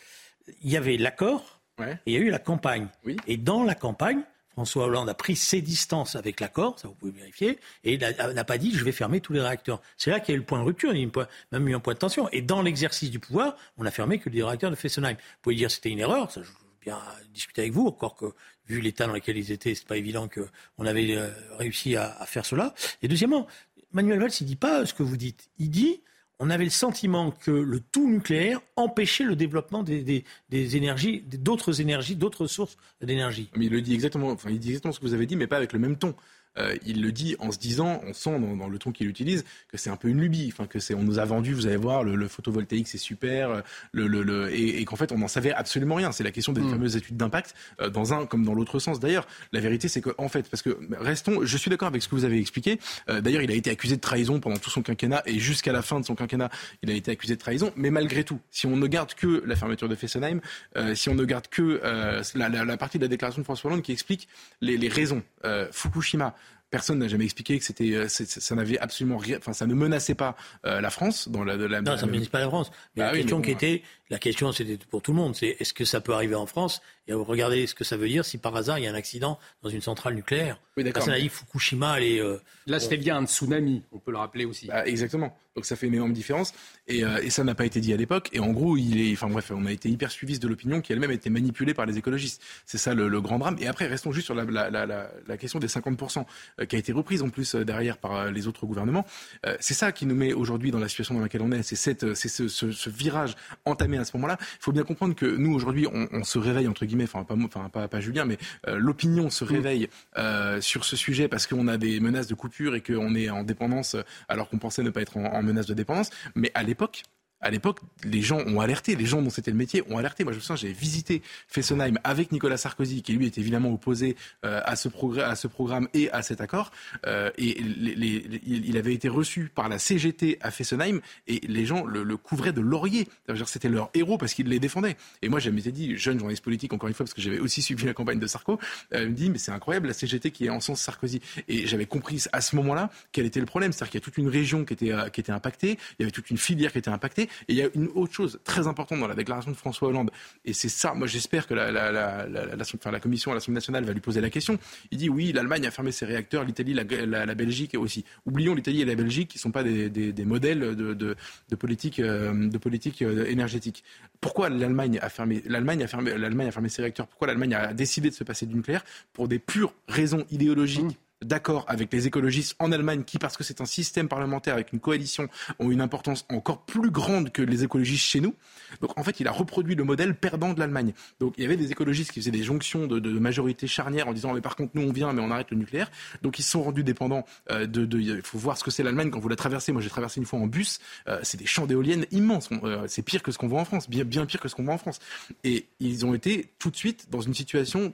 il y avait l'accord, et il y a eu la campagne. Et dans la campagne, François Hollande a pris ses distances avec l'accord, ça vous pouvez vérifier, et n'a pas dit je vais fermer tous les réacteurs. C'est là qu'il y a eu le point de rupture, il y a même eu un point de tension. Et dans l'exercice du pouvoir, on a fermé que les réacteurs de Fessenheim. Vous pouvez dire que c'était une erreur, ça je veux bien discuter avec vous, encore que vu l'état dans lequel ils étaient, c'est pas évident qu'on avait euh, réussi à, à, faire cela. Et deuxièmement, Manuel Valls, il dit pas ce que vous dites. Il dit on avait le sentiment que le tout nucléaire empêchait le développement des, énergies, d'autres énergies, d'autres sources d'énergie. Il le dit exactement, enfin, il dit exactement ce que vous avez dit, mais pas avec le même ton. Euh, il le dit en se disant, on sent dans, le ton qu'il utilise que c'est un peu une lubie, enfin que c'est, on nous a vendu, vous allez voir, le, photovoltaïque c'est super, le, le, et, qu'en fait on n'en savait absolument rien. C'est la question des mm. fameuses études d'impact euh, dans un comme dans l'autre sens. D'ailleurs, la vérité c'est qu'en fait, parce que restons, je suis d'accord avec ce que vous avez expliqué. Euh, d'ailleurs, il a été accusé de trahison pendant tout son quinquennat et jusqu'à la fin de son quinquennat, il a été accusé de trahison. Mais malgré tout, si on ne garde que la fermeture de Fessenheim, si on ne garde que la, partie de la déclaration de François Hollande qui explique les, les raisons, Fukushima, Personne n'a jamais expliqué que c'était, euh, ça n'avait absolument rien, enfin, ça ne menaçait pas euh, la France dans la. la non, ça ne menace pas la France. Mais bah la question qui était, la question c'était pour tout le monde, c'est est-ce que ça peut arriver en France Et regardez ce que ça veut dire si par hasard il y a un accident dans une centrale nucléaire. Oui, d'accord. Personne n'a dit Fukushima, elle est. Euh, Là, c'était bien un tsunami, on peut le rappeler aussi. Bah, exactement. Donc ça fait une énorme différence. Et, et ça n'a pas été dit à l'époque. Et en gros, il est, enfin bref, on a été hyper suivis de l'opinion qui elle-même a été manipulée par les écologistes. C'est ça le, le, grand drame. Et après, restons juste sur la, la, la, la question des 50% qui a été reprise en plus euh, derrière par euh, les autres gouvernements. Euh, c'est ça qui nous met aujourd'hui dans la situation dans laquelle on est. C'est cette, c'est ce, ce, ce, virage entamé à ce moment-là. Il faut bien comprendre que nous aujourd'hui, on, on, se réveille entre guillemets, enfin pas, enfin pas, pas Julien, mais l'opinion se réveille euh, sur ce sujet parce qu'on a des menaces de coupure et qu'on est en dépendance alors qu'on pensait ne pas être en, en menace de dépendance. Mais à l'époque, à l'époque, les gens ont alerté, les gens dont c'était le métier ont alerté. Moi, je me souviens, j'avais visité Fessenheim avec Nicolas Sarkozy, qui lui était évidemment opposé euh, à, ce à, ce programme et à cet accord. Euh, et il avait été reçu par la CGT à Fessenheim et les gens le, couvraient de laurier. C'était leur héros parce qu'il les défendait. Et moi, j'avais dit, jeune journaliste politique, encore une fois, parce que j'avais aussi [laughs] suivi la campagne de Sarko, euh, me dit, mais c'est incroyable, la CGT qui est en sens Sarkozy. Et j'avais compris à ce moment-là quel était le problème. C'est-à-dire qu'il y a toute une région qui était, euh, qui était impactée, il y avait toute une filière qui était impactée. Et il y a une autre chose très importante dans la déclaration de François Hollande, et c'est ça, moi j'espère que la, commission à l'Assemblée nationale va lui poser la question. Il dit oui, l'Allemagne a fermé ses réacteurs, l'Italie, la, Belgique aussi. Oublions l'Italie et la Belgique qui ne sont pas des, modèles de, politique, euh, euh, énergétique. Pourquoi l'Allemagne a fermé l'Allemagne l'Allemagne a fermé ses réacteurs? Pourquoi l'Allemagne a décidé de se passer du nucléaire? Pour des pures raisons idéologiques. Mmh d'accord avec les écologistes en Allemagne qui, parce que c'est un système parlementaire avec une coalition, ont une importance encore plus grande que les écologistes chez nous. Donc en fait, il a reproduit le modèle perdant de l'Allemagne. Donc il y avait des écologistes qui faisaient des jonctions de, majorité charnière en disant mais par contre nous on vient mais on arrête le nucléaire. Donc ils se sont rendus dépendants euh, de, Il faut voir ce que c'est l'Allemagne quand vous la traversez. Moi j'ai traversé une fois en bus. Euh, c'est des champs d'éoliennes immenses. Euh, c'est pire que ce qu'on voit en France, bien pire que ce qu'on voit en France. Et ils ont été tout de suite dans une situation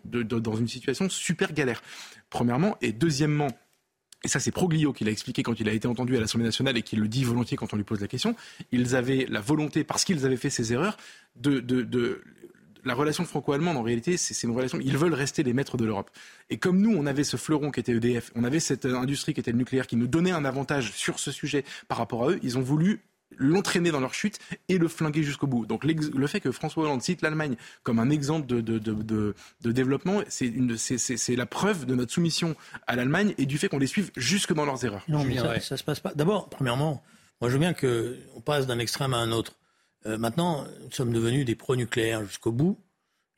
super galère premièrement. Et deuxièmement, et ça c'est Proglio qui l'a expliqué quand il a été entendu à l'Assemblée nationale et qui le dit volontiers quand on lui pose la question, ils avaient la volonté, parce qu'ils avaient fait ces erreurs, de, de, de la relation franco-allemande, en réalité, c'est une relation. Ils veulent rester les maîtres de l'Europe. Et comme nous, on avait ce fleuron qui était EDF, on avait cette industrie qui était le nucléaire, qui nous donnait un avantage sur ce sujet par rapport à eux, ils ont voulu l'entraîner dans leur chute et le flinguer jusqu'au bout. Donc le fait que François Hollande cite l'Allemagne comme un exemple de, de, de, de développement, c'est la preuve de notre soumission à l'Allemagne et du fait qu'on les suive jusque dans leurs erreurs. Non, mais ça, ça se passe pas. D'abord, premièrement, moi je veux bien qu'on passe d'un extrême à un autre. Euh, maintenant, nous sommes devenus des pro-nucléaires jusqu'au bout.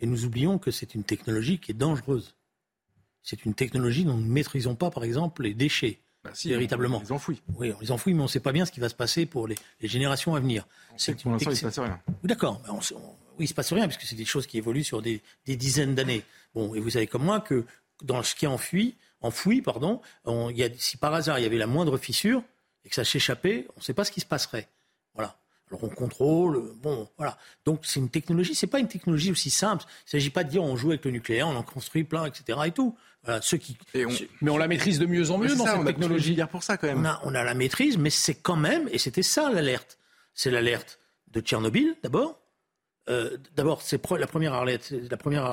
Et nous oublions que c'est une technologie qui est dangereuse. C'est une technologie dont nous ne maîtrisons pas, par exemple, les déchets. Bah, si, véritablement. On les enfouit. Oui, on les enfouit, mais on ne sait pas bien ce qui va se passer pour les, générations à venir. C'est pour l'instant, il ne se passe rien. D'accord. oui, il ne se passe rien, puisque c'est des choses qui évoluent sur des, dizaines d'années. Bon, et vous savez comme moi que dans ce qui est enfui, enfoui, pardon, on, y a, si par hasard il y avait la moindre fissure et que ça s'échappait, on ne sait pas ce qui se passerait. Alors on contrôle, bon, voilà. Donc c'est une technologie, c'est pas une technologie aussi simple. Il ne s'agit pas de dire on joue avec le nucléaire, on en construit plein, etc. et tout. Voilà, ceux qui. Mais on la maîtrise de mieux en mieux dans cette technologie. pour ça quand même. On a, on a la maîtrise, mais c'est quand même, et c'était ça l'alerte. C'est l'alerte de Tchernobyl d'abord. Euh, d'abord, c'est la première alerte, la première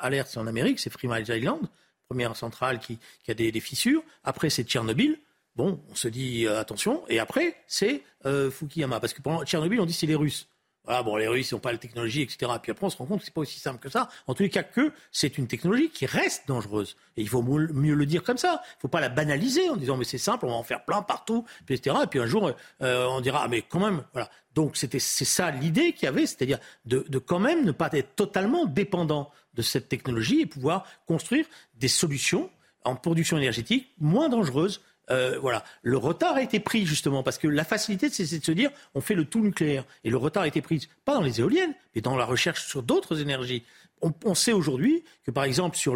alerte, c'est en Amérique, c'est Freeman Island, première centrale qui, qui a des, des fissures. Après, c'est Tchernobyl. On se dit euh, attention. Et après, c'est euh, Fukuyama. Parce que pendant Tchernobyl, on dit c'est les Russes. Voilà, bon, les Russes n'ont pas la technologie, etc. Puis après, on se rend compte que c'est pas aussi simple que ça. En tous les cas, que c'est une technologie qui reste dangereuse. Et il faut mieux le dire comme ça. Il faut pas la banaliser en disant, mais c'est simple, on va en faire plein partout, etc. Et puis un jour, euh, on dira, ah, mais quand même, voilà. Donc, c'était, c'est ça l'idée qu'il y avait, c'est-à-dire de quand même ne pas être totalement dépendant de cette technologie et pouvoir construire des solutions en production énergétique moins dangereuses euh, voilà. Le retard a été pris justement parce que la facilité, c'est de se dire on fait le tout nucléaire. Et le retard a été pris pas dans les éoliennes, mais dans la recherche sur d'autres énergies. On, sait aujourd'hui que par exemple sur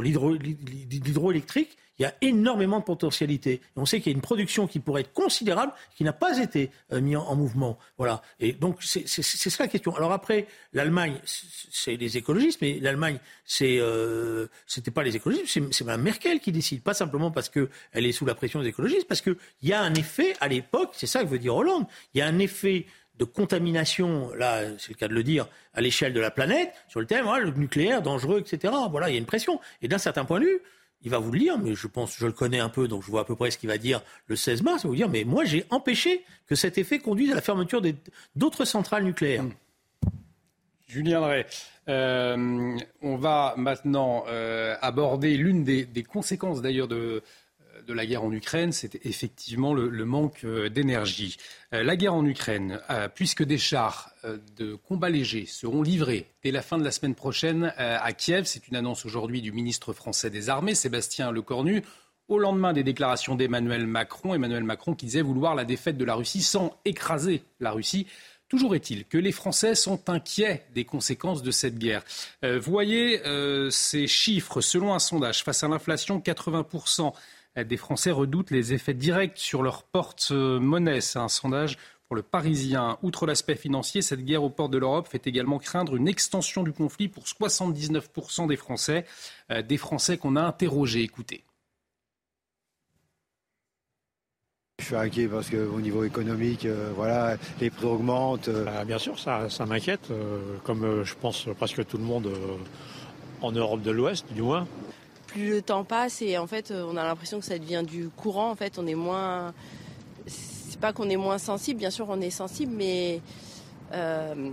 l'hydroélectrique, il y a énormément de potentialités. on sait qu'il y a une production qui pourrait être considérable, qui n'a pas été euh, mise en, mouvement. Voilà. Et donc, c'est ça la question. Alors après, l'Allemagne, c'est les écologistes, mais l'Allemagne, c'est euh, pas les écologistes, c'est Mme Merkel qui décide. Pas simplement parce qu'elle est sous la pression des écologistes, parce qu'il y a un effet, à l'époque, c'est ça que veut dire Hollande, il y a un effet de contamination, là, c'est le cas de le dire, à l'échelle de la planète, sur le thème, voilà, le nucléaire, dangereux, etc. Voilà, il y a une pression. Et d'un certain point de vue, il va vous le dire, mais je pense, je le connais un peu, donc je vois à peu près ce qu'il va dire le 16 mars. Il va vous dire, mais moi, j'ai empêché que cet effet conduise à la fermeture d'autres centrales nucléaires. Julien Drey, euh, on va maintenant euh, aborder l'une des, conséquences d'ailleurs de, de la guerre en Ukraine, c'est effectivement le, manque euh, d'énergie. Euh, la guerre en Ukraine, euh, puisque des chars de combat légers seront livrés dès la fin de la semaine prochaine à Kiev, c'est une annonce aujourd'hui du ministre français des Armées, Sébastien Lecornu, au lendemain des déclarations d'Emmanuel Macron, Emmanuel Macron qui disait vouloir la défaite de la Russie sans écraser la Russie. Toujours est-il que les Français sont inquiets des conséquences de cette guerre. voyez ces chiffres, selon un sondage, face à l'inflation, 80 des Français redoutent les effets directs sur leur porte-monnaie. C'est un sondage pour le Parisien. Outre l'aspect financier, cette guerre aux portes de l'Europe fait également craindre une extension du conflit pour 79% des Français, euh, des Français qu'on a interrogés. Écoutez. Je suis inquiet parce qu'au niveau économique, euh, voilà, les prix augmentent. Euh. Ah, bien sûr, ça, ça m'inquiète, comme je pense presque tout le monde en Europe de l'Ouest, du moins plus le temps passe et en fait on a l'impression que ça devient du courant. En fait on est moins. C'est pas qu'on est moins sensible, bien sûr on est sensible, mais euh,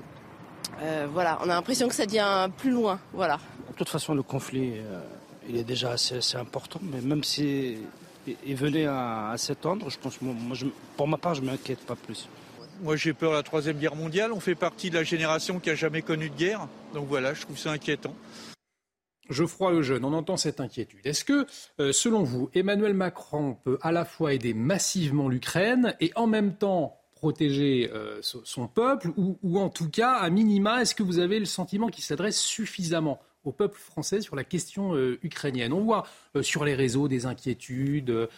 euh, voilà, on a l'impression que ça devient plus loin. Voilà. De toute façon le conflit euh, il est déjà assez, important, mais même si il venait à, s'étendre, je pense moi, pour ma part je m'inquiète pas plus. Moi j'ai peur de la troisième guerre mondiale. On fait partie de la génération qui a jamais connu de guerre, donc voilà, je trouve ça inquiétant. Geoffroy Lejeune, on entend cette inquiétude. Est-ce que, euh, selon vous, Emmanuel Macron peut à la fois aider massivement l'Ukraine et en même temps protéger euh, son peuple ou, en tout cas, à minima, est-ce que vous avez le sentiment qu'il s'adresse suffisamment au peuple français sur la question euh, ukrainienne? On voit sur les réseaux des inquiétudes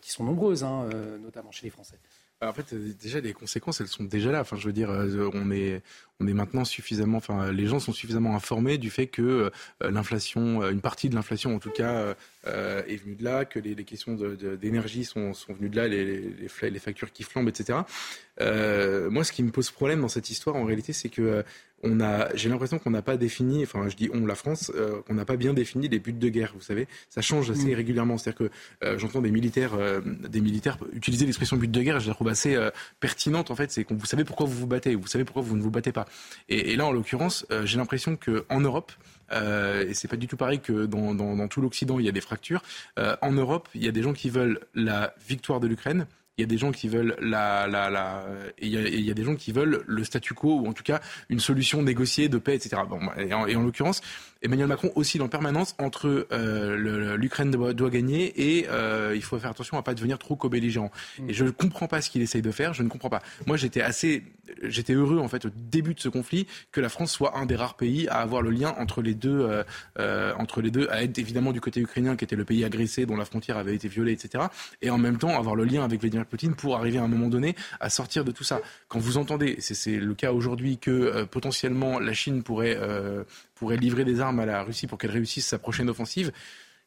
qui sont nombreuses, hein, notamment chez les Français. Bah, en fait, déjà, les conséquences, elles sont déjà là. Enfin, je veux dire, on est, on est maintenant suffisamment, enfin, les gens sont suffisamment informés du fait que euh, l'inflation, euh, une partie de l'inflation en tout cas, euh, est venue de là, que les, questions d'énergie sont, sont venues de là, les, les, les, factures qui flambent, etc. moi, ce qui me pose problème dans cette histoire, en réalité, c'est que on a, j'ai l'impression qu'on n'a pas défini, enfin je dis on, la France, qu'on n'a pas bien défini les buts de guerre. Vous savez, ça change assez mm. régulièrement. C'est-à-dire que j'entends des militaires, des militaires utiliser l'expression but de guerre. Je la trouve assez pertinente en fait. C'est que vous savez pourquoi vous vous battez, vous savez pourquoi vous ne vous battez pas. Et, là, en l'occurrence, euh, j'ai l'impression qu'en Europe, euh, et c'est pas du tout pareil que dans, tout l'Occident, il y a des fractures. Euh, en Europe, il y a des gens qui veulent la victoire de l'Ukraine. Il y a des gens qui veulent la, il y, a, des gens qui veulent le statu quo ou en tout cas une solution négociée de paix, etc. Et en l'occurrence, Emmanuel Macron oscille en permanence entre euh, l'Ukraine doit, doit, gagner et euh, il faut faire attention à pas devenir trop co-belligérant. Mm. Et je ne comprends pas ce qu'il essaye de faire. Je ne comprends pas. Moi, j'étais assez, j'étais heureux en fait au début de ce conflit que la France soit un des rares pays à avoir le lien entre les deux, euh, euh, entre les deux, à être évidemment du côté ukrainien qui était le pays agressé dont la frontière avait été violée, etc. Et en même temps avoir le lien avec Vladimir Poutine pour arriver à un moment donné à sortir de tout ça. Quand vous entendez, c'est le cas aujourd'hui que euh, potentiellement la Chine pourrait euh, pourrait livrer des armes à la Russie pour qu'elle réussisse sa prochaine offensive.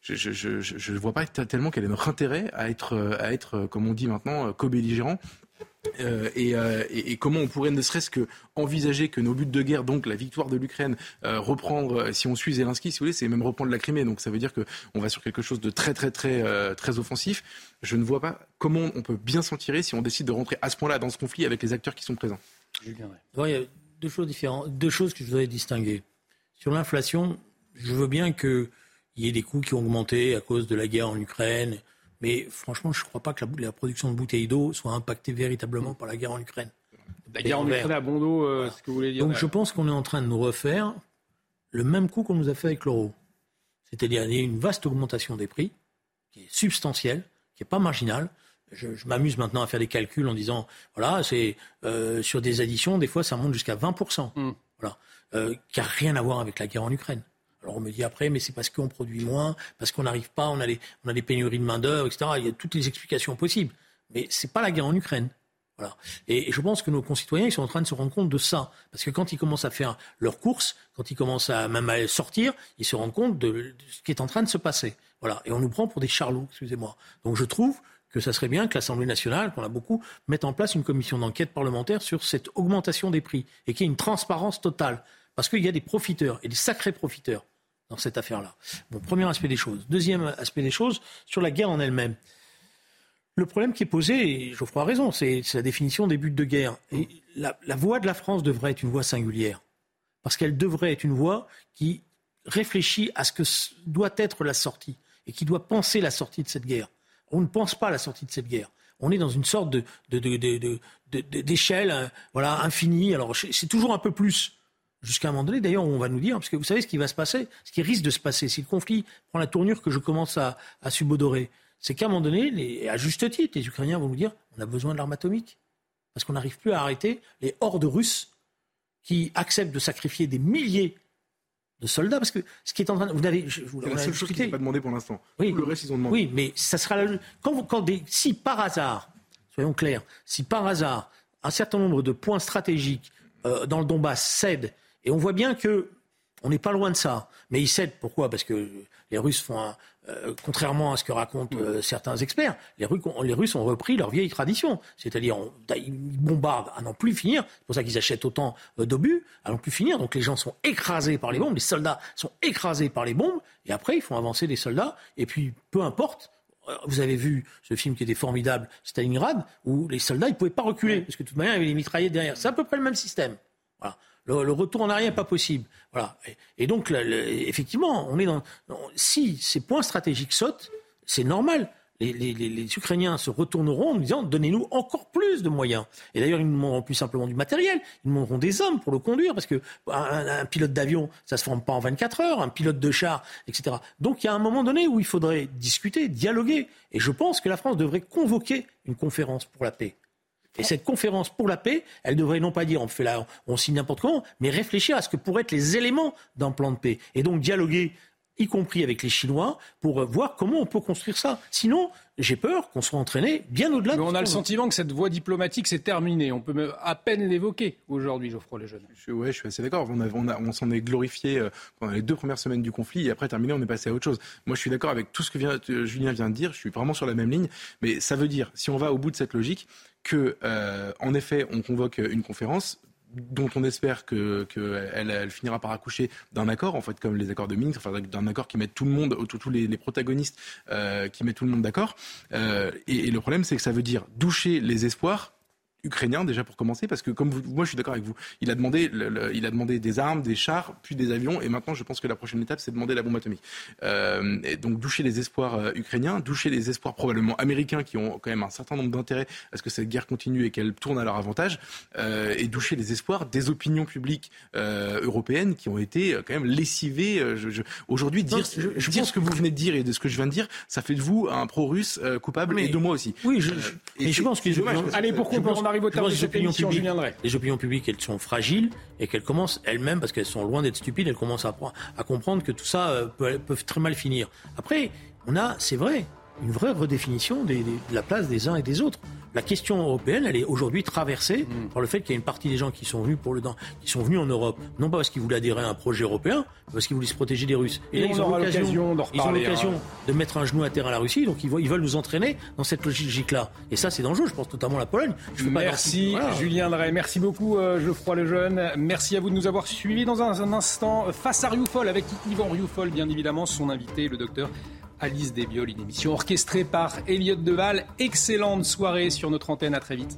Je ne vois pas tellement quel est notre intérêt à être, à être, comme on dit maintenant, co-belligérant euh, euh, et, comment on pourrait ne serait-ce que envisager que nos buts de guerre, donc la victoire de l'Ukraine, euh, reprendre, si on suit Zelensky, si vous voulez, c'est même reprendre la Crimée. Donc ça veut dire qu'on va sur quelque chose de très très très très offensif. Je ne vois pas comment on peut bien s'en tirer si on décide de rentrer à ce point-là dans ce conflit avec les acteurs qui sont présents. il y a deux choses différentes, deux choses que je voudrais distinguer. Sur l'inflation, je veux bien qu'il y ait des coûts qui ont augmenté à cause de la guerre en Ukraine mais franchement, je ne crois pas que la, production de bouteilles d'eau soit impactée véritablement par la guerre en Ukraine. La guerre en Ukraine à bon d'eau, euh, ce que vous voulez dire. Donc je pense qu'on est en train de nous refaire le même coup qu'on nous a fait avec l'euro. C'est-à-dire il y a une vaste augmentation des prix qui est substantielle, qui n'est pas marginale. Je, m'amuse maintenant à faire des calculs en disant, voilà, c'est euh, sur des additions, des fois ça monte jusqu'à 20%. Hmm. Voilà, euh, qui n'a rien à voir avec la guerre en Ukraine. Alors on me dit après, mais c'est parce qu'on produit moins, parce qu'on n'arrive pas, on a, des pénuries de main-d'œuvre, etc. Il y a toutes les explications possibles. Mais ce n'est pas la guerre en Ukraine. Et je pense que nos concitoyens, ils sont en train de se rendre compte de ça. Parce que quand ils commencent à faire leurs courses, quand ils commencent à même à sortir, ils se rendent compte de, ce qui est en train de se passer. Voilà. Et on nous prend pour des charlots, excusez-moi. Donc je trouve que ça serait bien que l'Assemblée nationale, qu'on a beaucoup, mette en place une commission d'enquête parlementaire sur cette augmentation des prix et qu'il y ait une transparence totale. Parce qu'il y a des profiteurs et des sacrés profiteurs dans cette affaire-là. Bon, premier aspect des choses. Deuxième aspect des choses, sur la guerre en elle-même. Le problème qui est posé, et Geoffroy a raison, c'est la définition des buts de guerre. Et la, la voix de la France devrait être une voix singulière. Parce qu'elle devrait être une voix qui réfléchit à ce que doit être la sortie et qui doit penser la sortie de cette guerre. On ne pense pas à la sortie de cette guerre. On est dans une sorte d'échelle euh, voilà, infinie. Alors c'est toujours un peu plus jusqu'à un moment donné, d'ailleurs, on va nous dire, parce que vous savez ce qui va se passer, ce qui risque de se passer, si le conflit prend la tournure que je commence à, subodorer, c'est qu'à un moment donné, à juste titre, les Ukrainiens vont nous dire, on a besoin de l'arme atomique, parce qu'on n'arrive plus à arrêter les hordes russes qui acceptent de sacrifier des milliers de soldats, parce que ce qui est en train de... Vous n'avez... C'est la seule chose qui n'est pas demandé pour l'instant. Oui, le reste, ils ont demandé. Oui, mais ça sera la... quand, quand des... Si par hasard, soyons clairs, si par hasard, un certain nombre de points stratégiques euh, dans le Donbass cèdent et on voit bien que on n'est pas loin de ça. Mais ils cèdent. Pourquoi? Parce que les Russes font, euh, contrairement à ce que racontent euh, certains experts, les, Russes ont repris leur vieille tradition. C'est-à-dire, ils bombardent à n'en plus finir. C'est pour ça qu'ils achètent autant euh, d'obus, à n'en plus finir. Donc les gens sont écrasés par les bombes, les soldats sont écrasés par les bombes, et après, ils font avancer les soldats. Et puis, peu importe, vous avez vu ce film qui était formidable, Stalingrad, où les soldats, ils pouvaient pas reculer, parce que de toute manière, il y avait les mitraillettes derrière. C'est à peu près le même système. Voilà. Le, retour en arrière n'est pas possible. Voilà. Et, donc, effectivement, on est dans. Si ces points stratégiques sautent, c'est normal. Les, Ukrainiens se retourneront en disant donnez-nous encore plus de moyens. Et d'ailleurs, ils nous demanderont plus simplement du matériel, ils nous demanderont des hommes pour le conduire, parce que un, pilote d'avion, ça se forme pas en 24 heures, un pilote de char, etc. Donc il y a un moment donné où il faudrait discuter, dialoguer. Et je pense que la France devrait convoquer une conférence pour la paix. Et cette conférence pour la paix, elle devrait non pas dire on fait là, on signe n'importe comment, mais réfléchir à ce que pourraient être les éléments d'un plan de paix. Et donc dialoguer y compris avec les Chinois, pour voir comment on peut construire ça. Sinon, j'ai peur qu'on soit entraîné bien au-delà. Mais on a le sentiment que cette voie diplomatique s'est terminée. On peut à peine l'évoquer aujourd'hui, Geoffroy Lejeune. Je, ouais, je suis assez d'accord. On, on, on s'en est glorifié euh, pendant les deux premières semaines du conflit et après terminé, on est passé à autre chose. Moi, je suis d'accord avec tout ce que vient, euh, Julien vient de dire. Je suis vraiment sur la même ligne. Mais ça veut dire, si on va au bout de cette logique, que, euh, en effet, on convoque une conférence dont on espère qu'elle que finira par accoucher d'un accord, en fait, comme les accords de Minsk, enfin, d'un accord qui met tout le monde, tous les, les protagonistes, euh, qui met tout le monde d'accord. Euh, et, et, le problème, c'est que ça veut dire doucher les espoirs ukrainien déjà pour commencer, parce que comme vous, moi je suis d'accord avec vous, il a demandé, il a demandé des armes, des chars, puis des avions, et maintenant je pense que la prochaine étape c'est de demander la bombe atomique. Euh, et donc doucher les espoirs euh, ukrainiens, doucher les espoirs probablement américains qui ont quand même un certain nombre d'intérêts à ce que cette guerre continue et qu'elle tourne à leur avantage, euh, et doucher les espoirs des opinions publiques européennes qui ont été quand même lessivées. Aujourd'hui, dire, je, je dire ce que vous venez de dire et de ce que je viens de dire, ça fait de vous un pro-russe coupable et de moi aussi. Oui, je, et je pense que Allez, pour conclure, on arrive au terme de cette émission, Julien Les opinions publiques, elles sont fragiles et qu'elles commencent elles-mêmes, parce qu'elles sont loin d'être stupides, elles commencent à, à comprendre que tout ça euh, peut, peut, très mal finir. Après, on a, c'est vrai, une vraie redéfinition de la place des uns et des autres. La question européenne, elle est aujourd'hui traversée mm. par le fait qu'il y a une partie des gens qui sont venus pour le qui sont venus en Europe, non pas parce qu'ils voulaient adhérer à un projet européen, mais parce qu'ils voulaient se protéger des Russes. Et, là, ils ont l'occasion hein. de, mettre un genou à terre à la Russie, donc ils, ils veulent nous entraîner dans cette logique-là. Et ça, c'est dangereux. Je pense notamment à la Pologne. merci Julien Drey, merci beaucoup euh, Geoffroy Lejeune. Merci à vous de nous avoir suivis dans un, instant face à Rioufol avec Yvan Rioufol, bien évidemment, son invité, le docteur Alice Desbioles, une émission orchestrée par Elliott Deval. Excellente soirée sur notre antenne, à très vite.